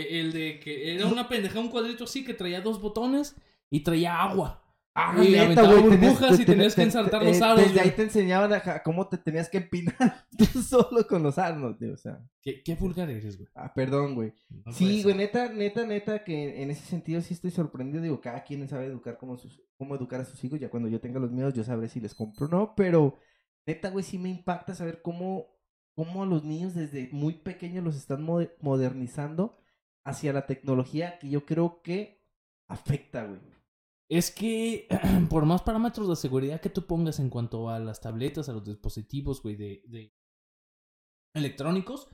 Eh, El de que era una pendeja, un cuadrito así que traía dos botones y traía agua. Ah, Y neta, aventaba burbujas y te- tenías que ensartar te- los eh, aros, Desde güey. ahí te enseñaban a cómo te tenías que empinar tú solo con los arnos, tío. O sea, ¿Qué, qué vulgar eres, güey? ah, perdón, güey. No Sí, güey, neta, neta, neta, que en ese sentido sí estoy sorprendido. Digo, cada quien sabe educar sus, cómo educar a sus hijos. Ya cuando yo tenga los míos, yo sabré si les compro o no. Pero neta, güey, sí me impacta saber cómo, cómo a los niños desde muy pequeños los están mode- modernizando hacia la tecnología que yo creo que afecta, güey. Es que por más parámetros de seguridad que tú pongas en cuanto a las tabletas, a los dispositivos, güey, de, de electrónicos,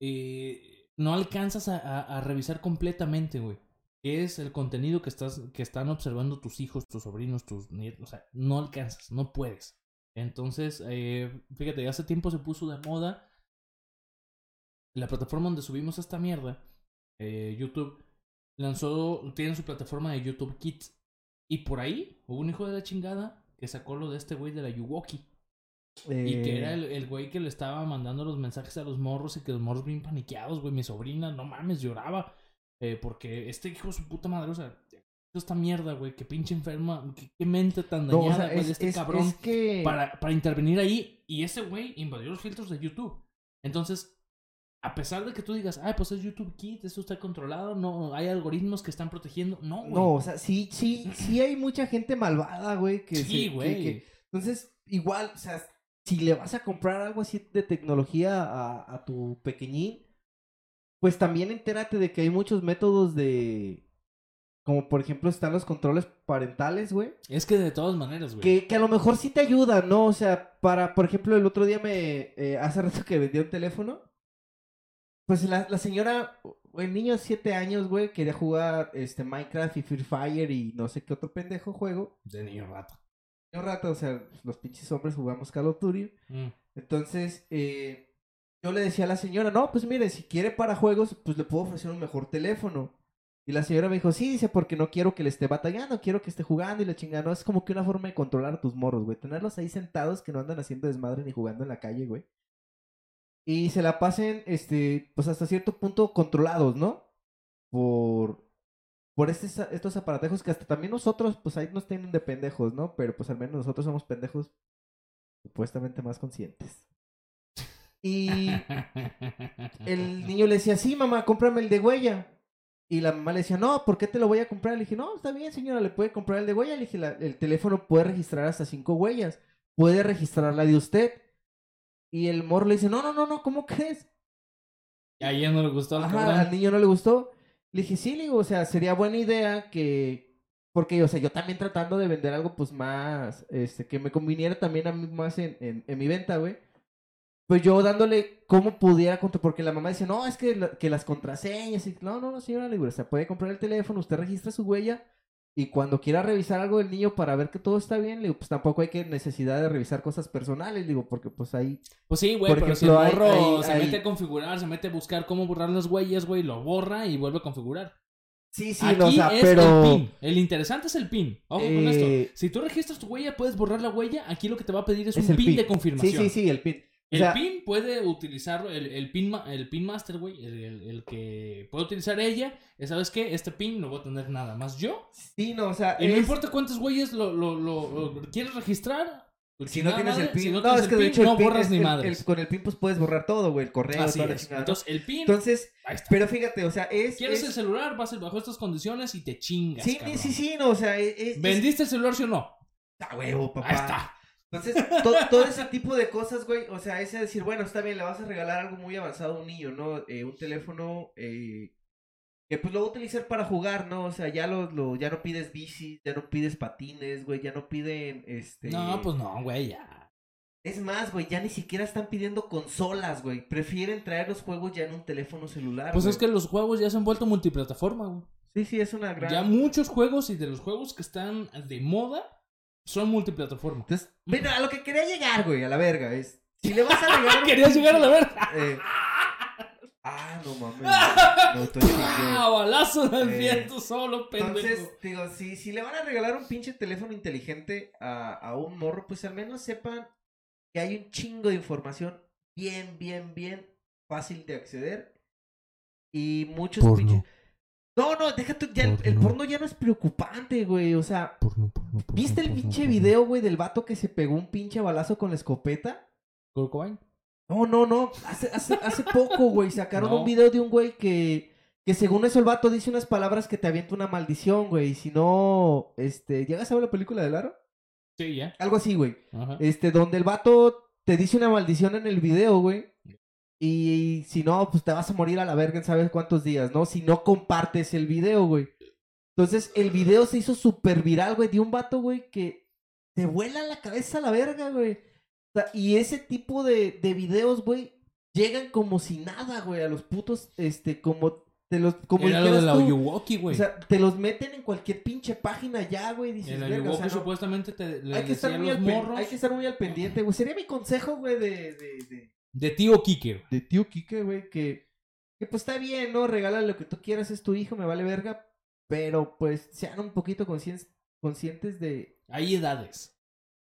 eh, no alcanzas a, revisar completamente, güey. ¿Qué es el contenido que estás, que están observando tus hijos, tus sobrinos, tus nietos? O sea, no alcanzas, no puedes. Entonces, eh, fíjate, hace tiempo se puso de moda la plataforma donde subimos esta mierda, eh, YouTube, lanzó, tienen su plataforma de YouTube Kids. Y por ahí hubo un hijo de la chingada que sacó lo de este güey de la Yuwoki. Y que era Eh, el, el güey que le estaba mandando los mensajes a los morros y que los morros bien paniqueados, güey. Mi sobrina, no mames, lloraba. Eh, porque este hijo su puta madre, o sea, esta mierda, güey, que pinche enferma, qué, qué mente tan no, o dañada, sea, güey, es, de este es- cabrón es que... para, para intervenir ahí. Y ese güey invadió los filtros de YouTube. Entonces, a pesar de que tú digas, ay, pues es YouTube Kids, eso está controlado, no, hay algoritmos que están protegiendo. No, güey. No, o sea, sí, sí, sí hay mucha gente malvada, güey. Que sí, se- güey. que- Entonces, igual, o sea, si le vas a comprar algo así de tecnología a, a tu pequeñín, pues también entérate de que hay muchos métodos de... Como por ejemplo están los controles parentales, güey. Es que de todas maneras, güey. Que, que a lo mejor sí te ayudan, ¿no? O sea, para, por ejemplo, el otro día me... eh, hace rato que vendía un teléfono. Pues la, la señora, el niño de 7 años, güey, quería jugar este Minecraft y Free Fire y no sé qué otro pendejo juego. De niño rato. Un rato, o sea, los pinches hombres jugamos Call of Duty. Mm. Entonces, eh, yo le decía a la señora, no, pues mire, si quiere para juegos, pues le puedo ofrecer un mejor teléfono. Y la señora me dijo, sí, dice, porque no quiero que le esté batallando, quiero que esté jugando y la chingada. No, es como que una forma de controlar a tus morros, güey. Tenerlos ahí sentados que no andan haciendo desmadre ni jugando en la calle, güey. Y se la pasen, este, pues hasta cierto punto controlados, ¿no? Por, por estos, estos aparatejos que hasta también nosotros, pues ahí nos tienen de pendejos, ¿no? Pero pues al menos nosotros somos pendejos supuestamente más conscientes. Y el niño le decía, sí, mamá, cómprame el de huella. Y la mamá le decía, no, ¿por qué te lo voy a comprar? Le dije, no, está bien, señora, le puede comprar el de huella. Le dije, "La- el teléfono puede registrar hasta cinco huellas. Puede registrar la de usted. Y el morro le dice, no, no, no, no, ¿cómo crees? Y a ella no le gustó al Ajá, cabrón. al niño no le gustó. Le dije, sí, le digo, o sea, sería buena idea que... Porque, o sea, yo también tratando de vender algo, pues, más... Este, que me conviniera también a mí más en, en, en mi venta, güey. Pues yo dándole cómo pudiera contra... Porque la mamá dice, no, es que, la- que las contraseñas... Y... No, no, no, señora, le digo, o sea, puede comprar el teléfono, usted registra su huella... Y cuando quiera revisar algo del niño para ver que todo está bien, le digo, pues tampoco hay que necesidad de revisar cosas personales, digo, porque pues ahí... Pues sí, güey, pero si el morro hay- se hay- mete a configurar, se mete a buscar cómo borrar las huellas, güey, lo borra y vuelve a configurar. Sí, sí, Aquí no, o sea, es pero... el pin. El interesante es el pin. Ojo con esto. Eh, Si tú registras tu huella, puedes borrar la huella. Aquí lo que te va a pedir es, Es un pin, pin. de Sí, confirmación. sí, sí, el pin. O El sea, pin puede utilizarlo, el, el pin, el pin master, güey, el, el- el que puede utilizar ella, es, ¿sabes qué? Este pin no voy a tener nada más yo. Sí, no, o sea, Y no importa cuántas huellas lo, lo, lo- lo quieres registrar. tu si no tienes el madre, pin, si no, no, es que el de pin, hecho el no pin borras es ni el- madres. el- con el pin pues puedes borrar todo, güey, el correo, Así toda. Entonces, el pin, Entonces, ahí está. pero fíjate, o sea, es... Quieres es- el celular, vas bajo estas condiciones y te chingas. Sí, cabrón. sí, sí, no, o sea, es... es- ¿Vendiste el celular, sí o no? A huevo, papá. Ahí está. Entonces, to- todo ese tipo de cosas, güey, o sea, ese decir, bueno, está bien, le vas a regalar algo muy avanzado a un niño, ¿no? Eh, un teléfono eh, que pues lo va a utilizar para jugar, ¿no? O sea, ya lo, lo- ya no pides bicis, ya no pides patines, güey, ya no piden, este... No, pues no, güey, ya. Es más, güey, ya ni siquiera están pidiendo consolas, güey. Prefieren traer los juegos ya en un teléfono celular, Pues güey. es que los juegos ya se han vuelto multiplataforma, güey. Sí, sí, es una gran... Ya muchos juegos y de los juegos que están de moda son multiplataforma. Entonces, bueno, a lo que quería llegar, güey, a la verga, es... Si le vas a regalar... un Querías llegar a la verga. Eh, Ah, no mames. ¡Ah, balazo en el Eh, viento solo, pendejo! Entonces, digo, si, si le van a regalar un pinche teléfono inteligente a, a un morro, pues al menos sepan que hay un chingo de información bien, bien, bien fácil de acceder. Y muchos pinches. No, no, déjate, ya, el, el Porno. ya no es preocupante, güey. O sea, ¿viste el pinche video, güey, del vato que se pegó un pinche balazo con la escopeta? ¿Kurt Cobain? No, no, no. Hace, hace, hace poco, güey, sacaron No. un video de un güey que, que según eso el vato dice unas palabras que te avienta una maldición, güey. Y si no, este, ¿llegas a ver la película de Laro? Sí, ya. Algo así, güey. Ajá. Este, donde el vato te dice una maldición en el video, güey. Y si no, pues te vas a morir a la verga en sabes cuántos días, ¿no? Si no compartes el video, güey. Entonces, el video se hizo súper viral, güey, de un vato, güey, que te vuela la cabeza a la verga, güey. O sea, y ese tipo de, de videos, güey, llegan como si nada, güey, a los putos, este, como te los, como Era lo de la. Oyuwoki, güey. O sea, te los meten en cualquier pinche página ya, güey, dices, el verga, o Oyuwoki sea, no- supuestamente te le hay que, estar muy los al morros hay que estar muy al pendiente, güey. Sería mi consejo, güey, de, de, de, de tío Kiker. de tío Kike, güey, que, que pues está bien, ¿no? Regala lo que tú quieras, es tu hijo, me vale verga. Pero pues sean un poquito conscientes, conscientes de... Hay edades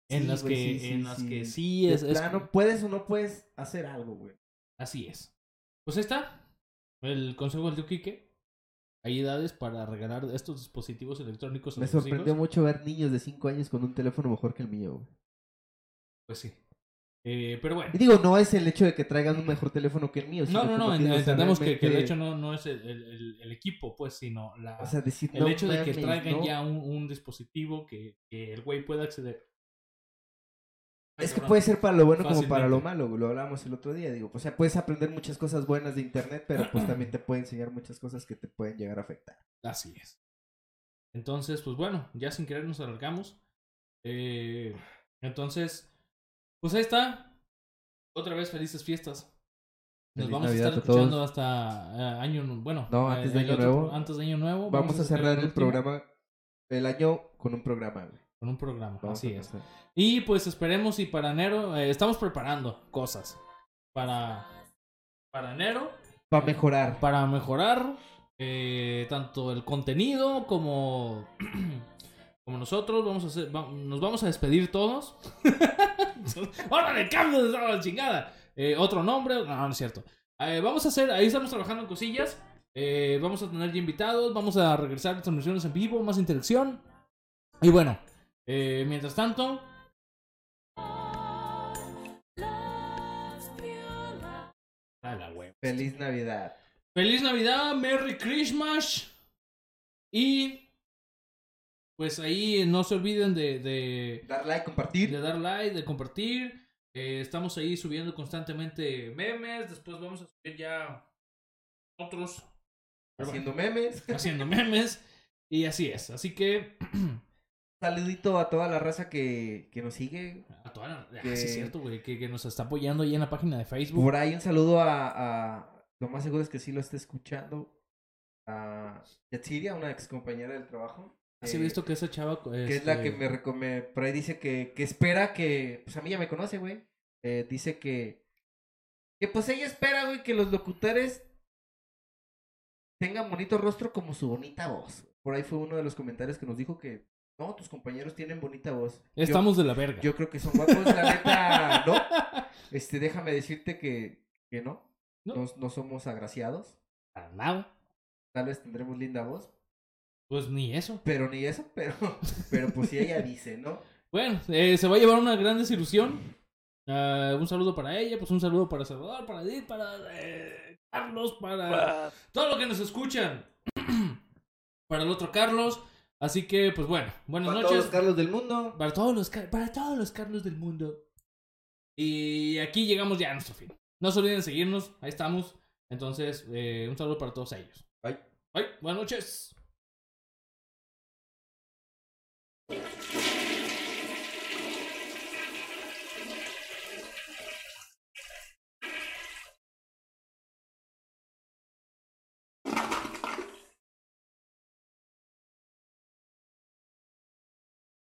en Sí, las güey, que sí, sí, en las sí. que sí es, es- plano, puedes o no puedes hacer algo, güey. así es. Pues ahí está el consejo del tío Kike. Hay edades para regalar estos dispositivos electrónicos a Me sorprendió hijos. mucho ver niños de 5 años con un teléfono mejor que el mío, güey. Pues sí. Eh, pero bueno. Y digo, no es el hecho de que traigan un mejor teléfono que el mío. No, no, no, entendemos que, que el realmente- hecho no, no es el, el- el- equipo, pues, sino la, O sea, decir, el no hecho de que traigan ¿no? ya un, un dispositivo que, que el güey pueda acceder. Ay, Es que puede ser para lo bueno como para lo Fácilmente. malo, lo hablábamos el otro día, digo, o sea, puedes aprender muchas cosas buenas de internet, pero pues también te puede enseñar muchas cosas que te pueden llegar a afectar. Así es. Entonces, pues bueno, ya sin querer nos alargamos. Eh, entonces, pues ahí está. Otra vez felices fiestas. Nos Feliz vamos Navidad a estar todos. escuchando hasta eh, año bueno. No, eh, antes de Año otro- Nuevo. Antes de año nuevo. Vamos, a cerrar el programa, el año con un programa, güey. Con un programa, Vamos así es. Y pues esperemos y para enero eh, estamos preparando cosas para para enero Para mejorar. para mejorar tanto el contenido como como nosotros vamos a hacer nos vamos a despedir todos órale cambio de la chingada Eh, otro nombre no no es cierto Eh, vamos a hacer ahí estamos trabajando en cosillas Eh, vamos a tener ya invitados vamos a regresar a transmisiones en vivo más interacción y bueno mientras tanto a la. Feliz Navidad. Feliz Navidad, Merry Christmas. Y pues ahí no se olviden de, de, Dar like, compartir. de dar like, de compartir. Eh, estamos ahí subiendo constantemente memes. Después vamos a subir ya otros Haciendo memes. haciendo memes. Y así es. Así que Saludito a toda la raza que, que nos sigue. a toda la... ah, Que- sí es cierto, güey. Que, que nos está apoyando ahí en la página de Facebook. Por ahí un saludo a, a- Lo más seguro es que sí lo esté escuchando. A Yatsiria, una ex compañera del trabajo. Así he Eh, visto que esa chava. Que es la este, que me recome... Por ahí dice que, que espera que... Pues a mí ya me conoce, güey. Eh, dice que... Que pues ella espera, güey, que los locutores tengan bonito rostro como su bonita voz. Por ahí fue uno de los comentarios que nos dijo que... No, tus compañeros tienen bonita voz. Yo- Estamos de la verga. Yo, creo que son guapos, la neta, no. Este, déjame decirte que, que no. No. no. No somos agraciados. Para nada. Tal vez tendremos linda voz. Pues ni eso. Pero ni eso, pero, pero pues si ella dice, ¿no? Bueno, eh, se va a llevar una gran desilusión. Ah, un saludo para ella, pues un saludo para Salvador, para Edith, para eh, Carlos, para todo lo que nos escuchan. para el otro Carlos. Así que, pues bueno, buenas Para noches. todos los Carlos del mundo. Para todos los para todos los Carlos del mundo. Y aquí llegamos ya a nuestro fin. No se olviden seguirnos, ahí estamos. Entonces, eh, un saludo para todos ellos. Bye. Bye, buenas noches.